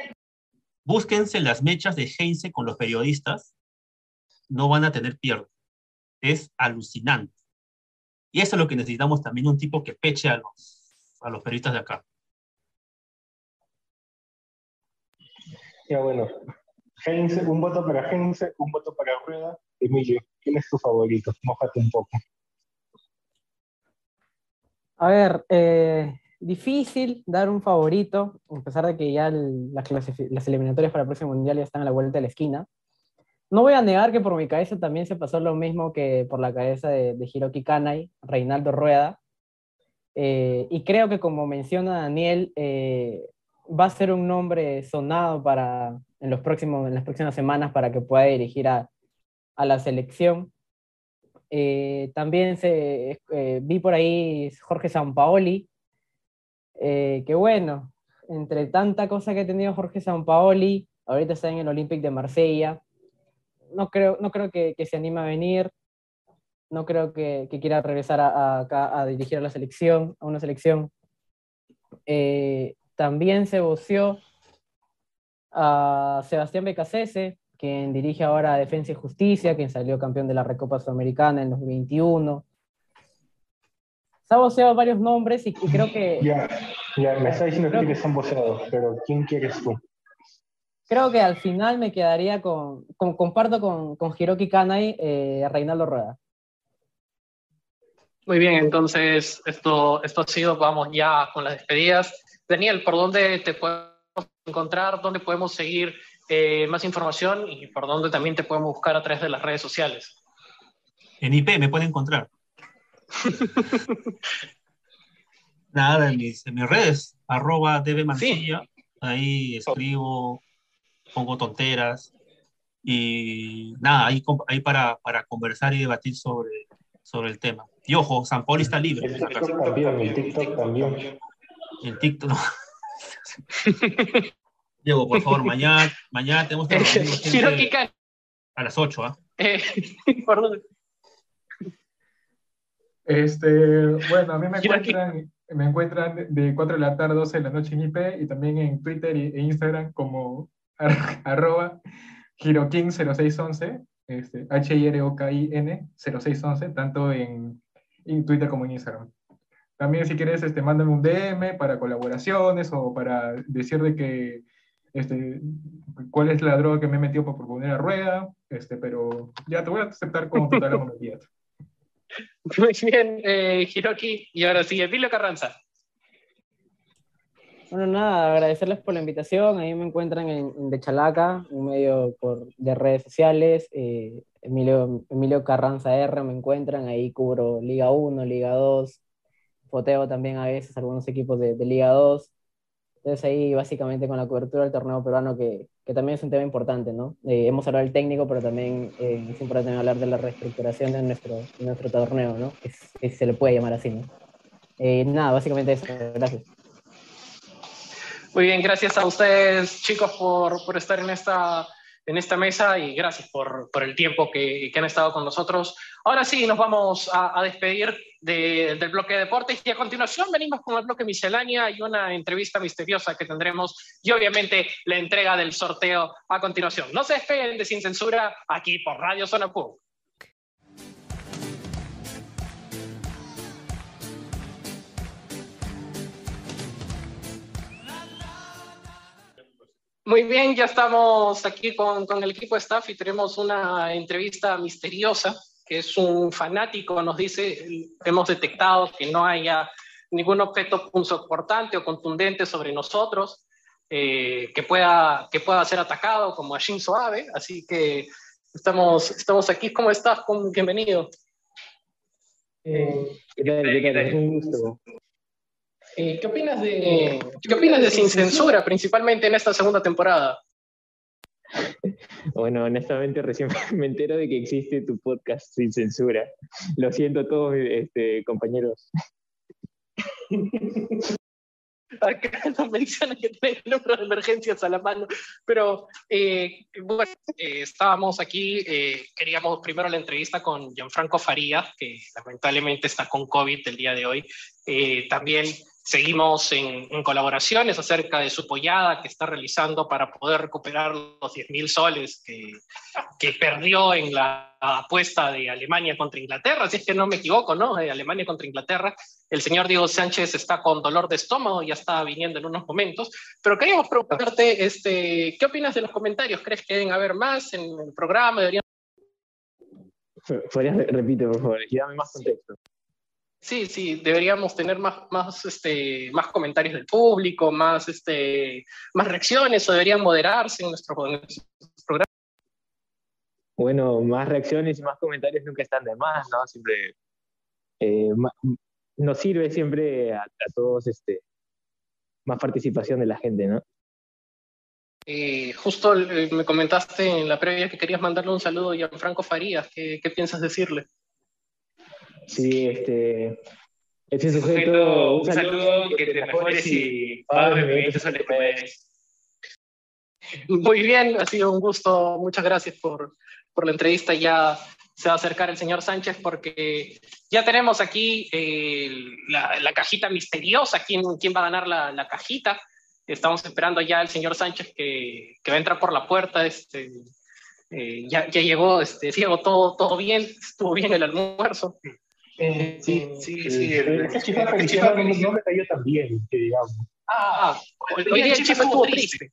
Búsquense las mechas de Heinze con los periodistas. No van a tener pierde. Es alucinante. Y eso es lo que necesitamos también, un tipo que peche a los, a los periodistas de acá. Ya bueno, Heinze, un voto para Heinze, un voto para Rueda. Emilio, ¿quién es tu favorito? Mójate un poco. A ver, eh, difícil dar un favorito, a pesar de que ya las, las, eliminatorias para el próximo mundial ya están a la vuelta de la esquina. No voy a negar que por mi cabeza también se pasó lo mismo que por la cabeza de, de Hiroki Kanai, Reinaldo Rueda. Eh, y creo que como menciona Daniel, eh, va a ser un nombre sonado para, en, los próximos, en las próximas semanas para que pueda dirigir a, a la selección. Eh, también se, eh, vi por ahí Jorge Sampaoli, eh, que bueno, entre tanta cosa que ha tenido Jorge Sampaoli, ahorita está en el Olympic de Marsella, no creo, no creo que, se anime a venir, no creo que, quiera regresar acá a, dirigir a la selección, a una selección. También se voció a Sebastián Becasese, quien dirige ahora Defensa y Justicia, quien salió campeón de la Recopa Sudamericana en 2021. Se ha voceado varios nombres y, y creo que... Ya, ya, me está diciendo que son voceados, pero ¿quién quieres tú? Creo que al final me quedaría con, con comparto con, con Hiroki Kanai, eh, Reinaldo Rueda. Muy bien, entonces esto, esto ha sido, vamos ya con las despedidas. Daniel, ¿por dónde te podemos encontrar? ¿Dónde podemos seguir eh, más información? Y por dónde también te podemos buscar a través de las redes sociales. En IP me pueden encontrar. Nada, en mis, en mis redes, arroba debe Mancilla, ahí escribo, pongo tonteras y nada, ahí, ahí para, para conversar y debatir sobre, sobre el tema. Y ojo, San Poli está libre. El TikTok también, el TikTok también. El TikTok. no. Diego, por favor, mañana, mañana tenemos que a las 8, ¿ah? eh, ¿por dónde? Este, bueno, a mí me encuentran, me encuentran de 4 de la tarde a 12 de la noche en IP y también en Twitter y- e Instagram como ar- arroba Hirokin0611, este, H-I-R-O-K-I-N 0611, tanto en, en Twitter como en Instagram. También si quieres, este, mándame un DM para colaboraciones o para decir de que, este, cuál es la droga que me he metido para proponer a rueda, este, pero ya te voy a aceptar con total amabilidad. Muy bien, eh, Hiroki. Y ahora sí, Emilio Carranza. Bueno, nada, agradecerles por la invitación. Ahí me encuentran en, en De Chalaca, un medio por, de redes sociales. eh, Emilio, Emilio Carranza R me encuentran. Ahí cubro Liga 1, Liga 2. Foteo también a veces algunos equipos de, de Liga 2. Entonces ahí básicamente con la cobertura del torneo peruano, que, que también es un tema importante, ¿no? Eh, hemos hablado del técnico, pero también eh, es importante hablar de la reestructuración de nuestro, de nuestro torneo, ¿no? Que, que se le puede llamar así, ¿no? Eh, nada, básicamente eso. Gracias. Muy bien, gracias a ustedes, chicos, por, por estar en esta, en esta mesa y gracias por, por el tiempo que, que han estado con nosotros. Ahora sí, nos vamos a, despedir de- del bloque de deportes y a continuación venimos con el bloque miscelánea y una entrevista misteriosa que tendremos y obviamente la entrega del sorteo a continuación. No se despeguen de Sin Censura aquí por Radio Zona Pub. Muy bien, ya estamos aquí con, el equipo staff y tenemos una entrevista misteriosa, que es un fanático, nos dice, hemos detectado que no haya ningún objeto punzocortante o contundente sobre nosotros eh, que, pueda, que pueda ser atacado como a Shinzo Abe, así que estamos, estamos aquí. ¿Cómo estás? Bienvenido. ¿Qué tal? ¿Qué tal? Es un gusto. Eh, ¿Qué opinas de, qué opinas de Sin Censura, principalmente en esta segunda temporada? Bueno, honestamente recién me entero de que existe tu podcast sin censura. Lo siento a todos este, compañeros. Acá nos menciona que tiene el número de emergencias a la mano, pero eh, bueno, eh, estábamos aquí, eh, queríamos primero la entrevista con Gianfranco Farías, que lamentablemente está con COVID el día de hoy. También seguimos en, en colaboraciones acerca de su pollada que está realizando para poder recuperar los 10.000 soles que, que perdió en la apuesta de Alemania contra Inglaterra, si es que no me equivoco, ¿no? De Alemania contra Inglaterra. El señor Diego Sánchez está con dolor de estómago, ya está viniendo en unos momentos, pero queríamos preguntarte, este, ¿qué opinas de los comentarios? ¿Crees que deben haber más en el programa? ¿Deberían... ¿Podrías re- repetir, por favor? Y dame más contexto. Sí, sí, deberíamos tener más, más, este, más comentarios del público, más, este, más reacciones o deberían moderarse en nuestro, en nuestro programa. Bueno, más reacciones y más comentarios nunca están de más, ¿no? Siempre eh, nos sirve siempre a, a todos este, más participación de la gente, ¿no? Eh, justo eh, me comentaste en la previa que querías mandarle un saludo a Gianfranco Farías. ¿Qué, qué piensas decirle? Sí, este. Ese sujeto, sujeto, un saludo, que te mejores y paga los 20 soles que mereces. Muy bien, ha sido un gusto. Muchas gracias por, por la entrevista. Ya se va a acercar el señor Sánchez porque ya tenemos aquí eh, la, la cajita misteriosa. ¿Quién, quién va a ganar la, la cajita? Estamos esperando ya al señor Sánchez que, que va a entrar por la puerta. Este, eh, ya, ya, llegó, este, llegó todo, todo bien, estuvo bien el almuerzo. Eh, sí, sí, sí. El, el, chifa Feliciano no me cayó tan bien, que digamos. Ah, hoy día el chifa estuvo triste.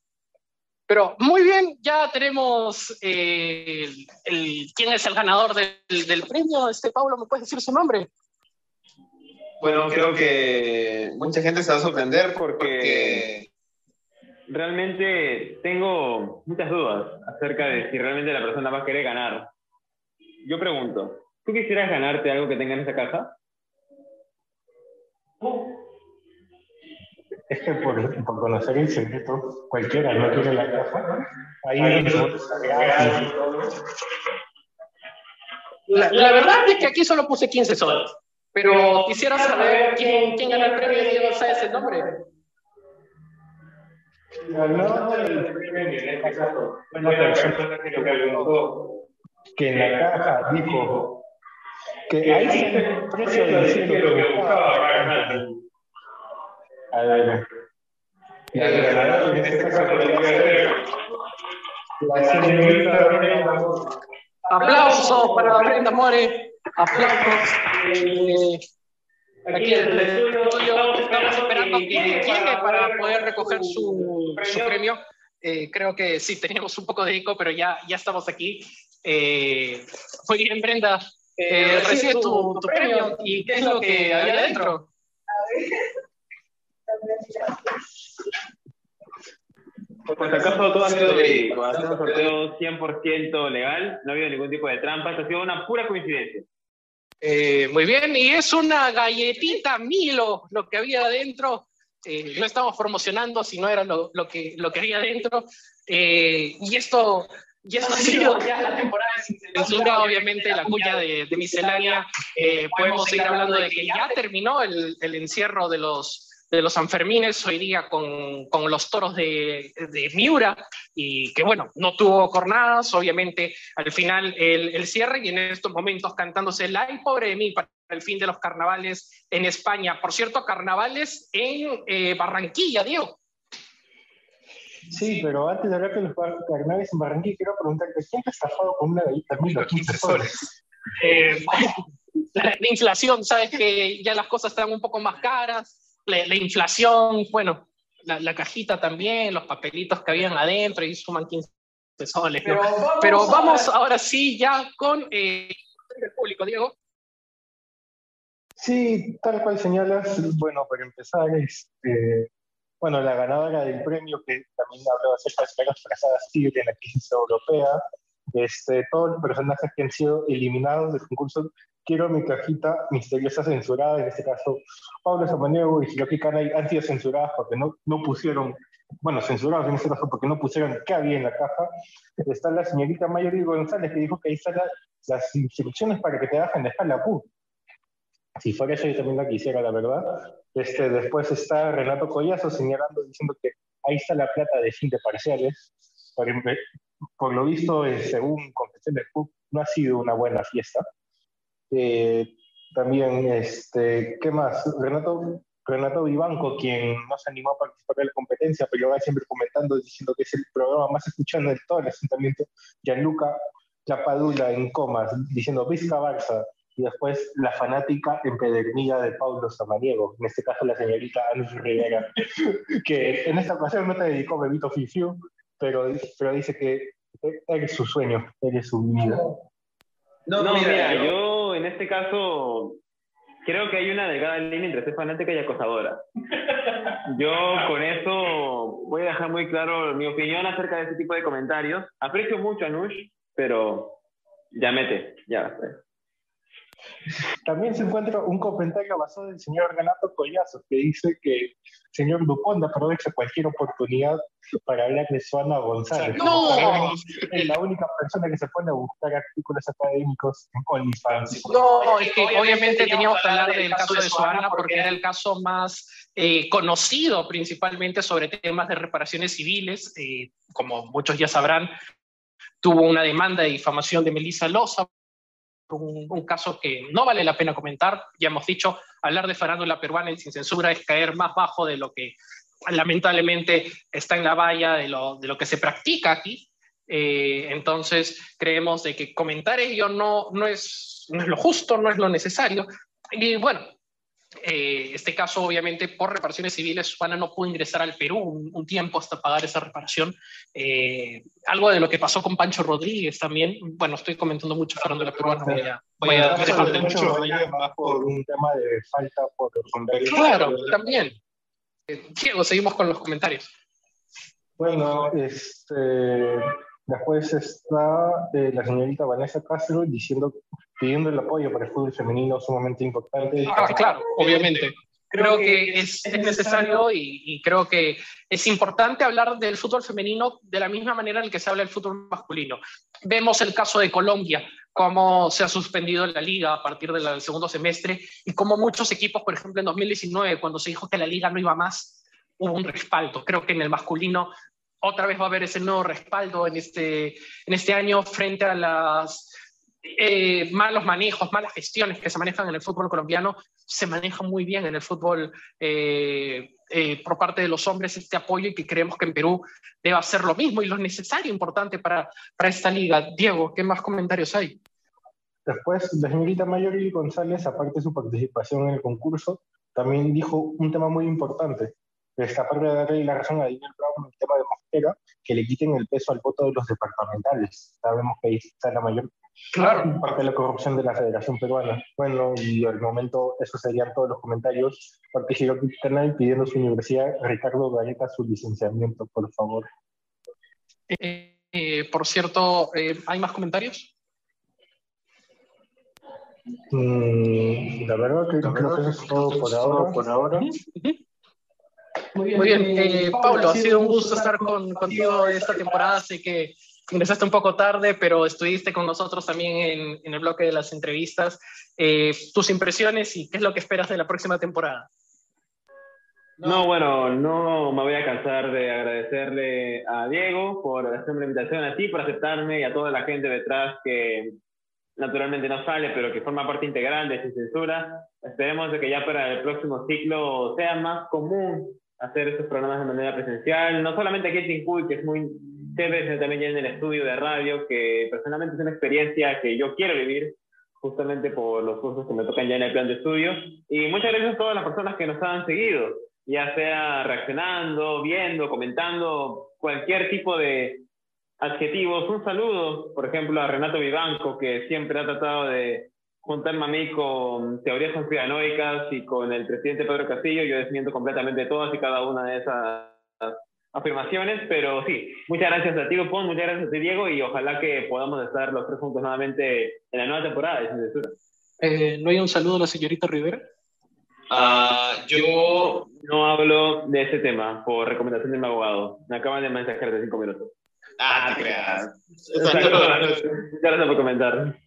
Pero muy bien, ya tenemos eh, el, el, quién es el ganador del, del, premio. Este Pablo, ¿me puedes decir su nombre? Bueno, creo que mucha gente se va a sorprender porque realmente tengo muchas dudas acerca de si realmente la persona va a querer ganar. Yo pregunto, ¿tú quisieras ganarte algo que tenga en esa caja? Es que por, por conocer el secreto, cualquiera no quiere la caja. Ahí la, la verdad es que aquí solo puse 15 soles. Pero quisiera saber quién, quién gana el premio y Diego, ¿sabes el nombre? Ganó el premio en este caso fue la persona que lo que en la caja dijo que ahí está el precio del cielo que buscaba A ver. Y ganador en este caso la señorita Aplausos para Brenda More. Aplausos. Eh, aquí en el estudio estamos esperando que llegue para poder recoger su, su premio. Eh, creo que sí, teníamos un poco de eco, pero ya, ya estamos aquí. Eh, muy bien, Brenda. Eh, recibe tu, tu, premio y qué es lo que había adentro. Pues acaso todo ha sido verídico, ha sido un sorteo 100% legal, no ha habido ningún tipo de trampa, ha sido una pura coincidencia. Eh, muy bien, y es una galletita Milo lo que había adentro. Eh, no estamos promocionando, sino era lo, lo, que, lo que había adentro. Eh, y esto, y esto ha sido ya la temporada de censura, obviamente, la cuya de, de miscelánea. Eh, podemos seguir hablando de que ya terminó el, el encierro de los, de los Sanfermines hoy día con, con los toros de, de, Miura y que bueno, no tuvo jornadas, obviamente al final el, el, cierre y en estos momentos cantándose el ay pobre de mí para el fin de los carnavales en España. Por cierto, carnavales en eh, Barranquilla, Diego. Sí, pero antes de hablar de los carnavales en Barranquilla, quiero preguntarte, ¿quién te ha estafado con una gallita mil o 15 soles? Eh, la, la inflación, sabes que ya las cosas están un poco más caras, la, la inflación, bueno, la, la, cajita también, los papelitos que habían adentro y suman 15 soles. Pero, ¿no? vamos, Pero vamos a... ahora sí ya con eh, el público, Diego. Sí, tal cual señalas, bueno, para empezar, este, bueno, la ganadora del premio, que también hablaba acerca de las frazadas Tigre en la crisis europea, este, todos los personajes que han sido eliminados del concurso quiero mi cajita misteriosa censurada, en este caso Pablo Samaniego y Hiroki Kanai han sido censuradas porque no, no pusieron, bueno, censurados en este caso porque no pusieron qué había en la caja. Está la señorita Mayori González que dijo que ahí están la, las instrucciones para que te bajen de escala. Si fuera eso, yo también la quisiera, la verdad. Este, después está Renato Collazo señalando, diciendo que ahí está la plata de fin de parciales. Por, por lo visto, eh, según Confesión de Q, no ha sido una buena fiesta. Eh, también, este, ¿qué más? Renato, Renato Vivanco, quien no se animó a participar de la competencia, pero va siempre comentando, diciendo que es el programa más escuchado de todo el asentamiento. Gianluca Chapadula en comas, diciendo Vizca Barça. Y después la fanática empedernida de Paulo Samaniego, en este caso la señorita Ana Rivera, que en esta ocasión no te dedicó Bebito Fifiu, pero, pero dice que eres su sueño, eres su vida. No, no mira, mira, yo en este caso creo que hay una delgada línea entre ser fanática y acosadora. Yo con eso voy a dejar muy claro mi opinión acerca de este tipo de comentarios. Aprecio mucho a Nush, pero ya mete, ya. También se encuentra un comentario basado del señor Renato Collazo que dice que señor Dupont aprovecha cualquier oportunidad para hablar de Suana González. ¡No! Es la única persona que se pone a buscar artículos académicos en OnlyFans. No, es que obviamente teníamos que hablar del caso de Suana porque era el caso más eh, conocido principalmente sobre temas de reparaciones civiles. Eh, como muchos ya sabrán, tuvo una demanda de difamación de Melissa Loza un, caso que no vale la pena comentar. Ya hemos dicho, hablar de farándula peruana y sin censura es caer más bajo de lo que lamentablemente está en la valla de lo, de lo que se practica aquí. Eh, entonces, creemos de que comentar ello no, no, es, no es lo justo, no es lo necesario. Y bueno, eh, este caso, obviamente, por reparaciones civiles, Susana no pudo ingresar al Perú un, tiempo hasta pagar esa reparación. Eh, algo de lo que pasó con Pancho Rodríguez también. Bueno, estoy comentando mucho la peruana. Voy a, voy a por un tema de falta por Claro, también. Eh, Diego, seguimos con los comentarios. Bueno, este, después está la señorita Vanessa Castro diciendo pidiendo el apoyo para el fútbol femenino sumamente importante. Ah, claro, obviamente. Creo que es, es necesario y, y, creo que es importante hablar del fútbol femenino de la misma manera en que se habla del fútbol masculino. Vemos el caso de Colombia, cómo se ha suspendido la liga a partir del segundo semestre y cómo muchos equipos, por ejemplo, en 2019, cuando se dijo que la liga no iba más, hubo un respaldo. Creo que en el masculino otra vez va a haber ese nuevo respaldo en este, en este año frente a las eh, malos manejos, malas gestiones que se manejan en el fútbol colombiano, se manejan muy bien en el fútbol eh, eh, por parte de los hombres este apoyo y que creemos que en Perú debe hacer lo mismo y lo necesario, importante para, para esta liga. Diego, ¿qué más comentarios hay? Después, la señorita Mayori González, aparte de su participación en el concurso, también dijo un tema muy importante. Esta parte de darle la razón a Daniel Brown en el tema de Mosquera, que le quiten el peso al voto de los departamentales. Sabemos que ahí está la mayor Claro. Parte de la corrupción de la Federación Peruana. Bueno, y al momento esos serían todos los comentarios. Parte Canal pidiendo su universidad Ricardo Gareca su licenciamiento, por favor. Eh, eh, por cierto, eh, ¿hay más comentarios? Mm, la verdad que creo que eso es todo por ahora. Por ahora. Muy bien, Pablo, ha sido un gusto estar con, contigo esta temporada. Sé que ingresaste un poco tarde, pero estuviste con nosotros también en, en el bloque de las entrevistas. Eh, tus impresiones y qué es lo que esperas de la próxima temporada. No, bueno, no me voy a cansar de agradecerle a Diego por hacerme la invitación, a ti por aceptarme y a toda la gente detrás que naturalmente no sale, pero que forma parte integral de Sin Censura. Esperemos de que ya para el próximo ciclo sea más común hacer estos programas de manera presencial, no solamente aquí en Tincuy, que es muy chévere, también ya en el estudio de radio, que personalmente es una experiencia que yo quiero vivir, justamente por los cursos que me tocan ya en el plan de estudio. Y muchas gracias a todas las personas que nos han seguido, ya sea reaccionando, viendo, comentando, cualquier tipo de adjetivos. Un saludo, por ejemplo, a Renato Vivanco, que siempre ha tratado de juntarme a mí con teorías conspiranoicas y con el presidente Pedro Castillo. Yo desmiento completamente todas y cada una de esas afirmaciones, pero sí, muchas gracias a ti, Pon, muchas gracias a ti, Diego, y ojalá que podamos estar los tres juntos nuevamente en la nueva temporada de Censura. Eh, ¿No hay un saludo a la señorita Rivera? Uh, yo no hablo de ese tema por recomendación de mi abogado. Me acaban de mensajear de cinco minutos. Ah, creas. Muchas gracias por comentar.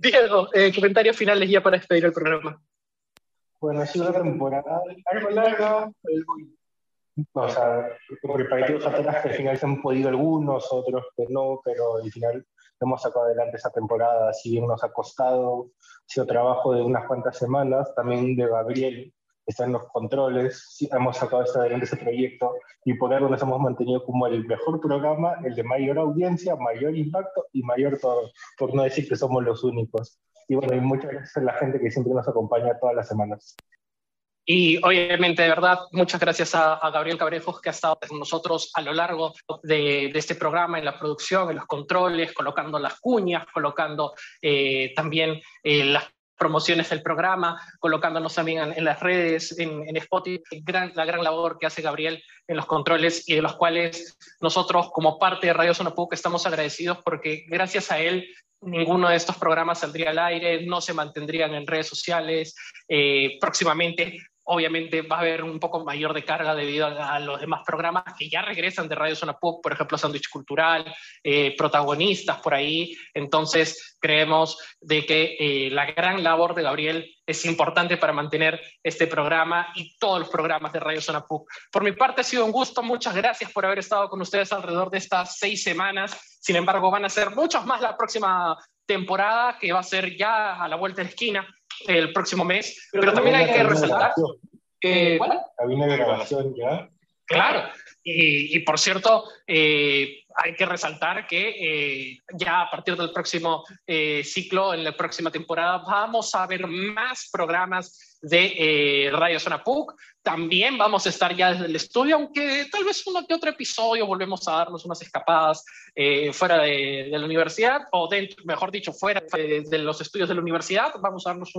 Diego, eh, comentarios finales ya para despedir el programa. Bueno, ha sido una temporada algo larga, o sea, preparativos atrás que al final se han podido algunos, otros que no, pero al final hemos sacado adelante esa temporada, si bien nos ha costado, ha sido trabajo de unas cuantas semanas, también de Gabriel, está en los controles, hemos sacado adelante ese proyecto y por eso nos hemos mantenido como el mejor programa, el de mayor audiencia, mayor impacto y mayor todo, por no decir que somos los únicos. Y bueno, y muchas gracias a la gente que siempre nos acompaña todas las semanas. Y obviamente, de verdad, muchas gracias a, Gabriel Cabrejos que ha estado con nosotros a lo largo de, este programa, en la producción, en los controles, colocando las cuñas, colocando eh, también eh, las promociones del programa, colocándonos también en, las redes, en, en Spotify, la gran labor que hace Gabriel en los controles y de los cuales nosotros como parte de Radio Zona estamos agradecidos porque gracias a él ninguno de estos programas saldría al aire, no se mantendrían en redes sociales. Eh, próximamente obviamente va a haber un poco mayor de carga debido a, los demás programas que ya regresan de Radio Zona Pub, por ejemplo, Sándwich Cultural, eh, protagonistas por ahí. Entonces, creemos de que eh, la gran labor de Gabriel es importante para mantener este programa y todos los programas de Radio Zona Pub. Por mi parte, ha sido un gusto. Muchas gracias por haber estado con ustedes alrededor de estas seis semanas. Sin embargo, van a ser muchos más la próxima temporada, que va a ser ya a la vuelta de la esquina el próximo mes, pero, también hay que resaltar que... Cabina de grabación ya. Claro. Y, por cierto, eh, hay que resaltar que eh, ya a partir del próximo eh, ciclo, en la próxima temporada, vamos a ver más programas de Radio Zona PUC. También vamos a estar ya desde el estudio, aunque tal vez uno que otro episodio volvemos a darnos unas escapadas fuera de, la universidad, o dentro, mejor dicho, fuera de, los estudios de la universidad. Vamos a darnos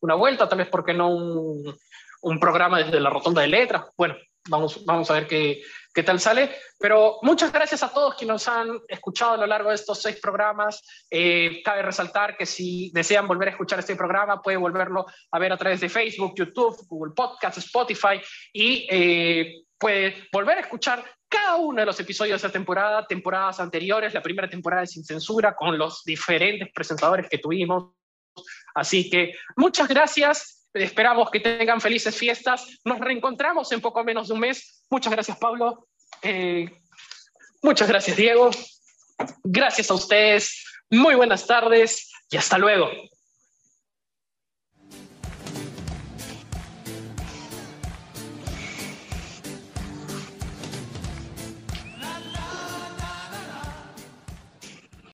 una vuelta, tal vez porque no un, un programa desde la rotonda de letras. Bueno, vamos, vamos a ver qué, qué tal sale. Pero muchas gracias a todos quienes nos han escuchado a lo largo de estos seis programas. Eh, cabe resaltar que si desean volver a escuchar este programa, puede volverlo a ver a través de Facebook, YouTube, Google Podcasts, Spotify y eh, puede volver a escuchar cada uno de los episodios de esta temporada, temporadas anteriores, la primera temporada de Sin Censura, con los diferentes presentadores que tuvimos. Así que muchas gracias Esperamos que tengan felices fiestas. Nos reencontramos en poco menos de un mes. Muchas gracias, Pablo. Eh, muchas gracias, Diego. Gracias a ustedes. Muy buenas tardes y hasta luego.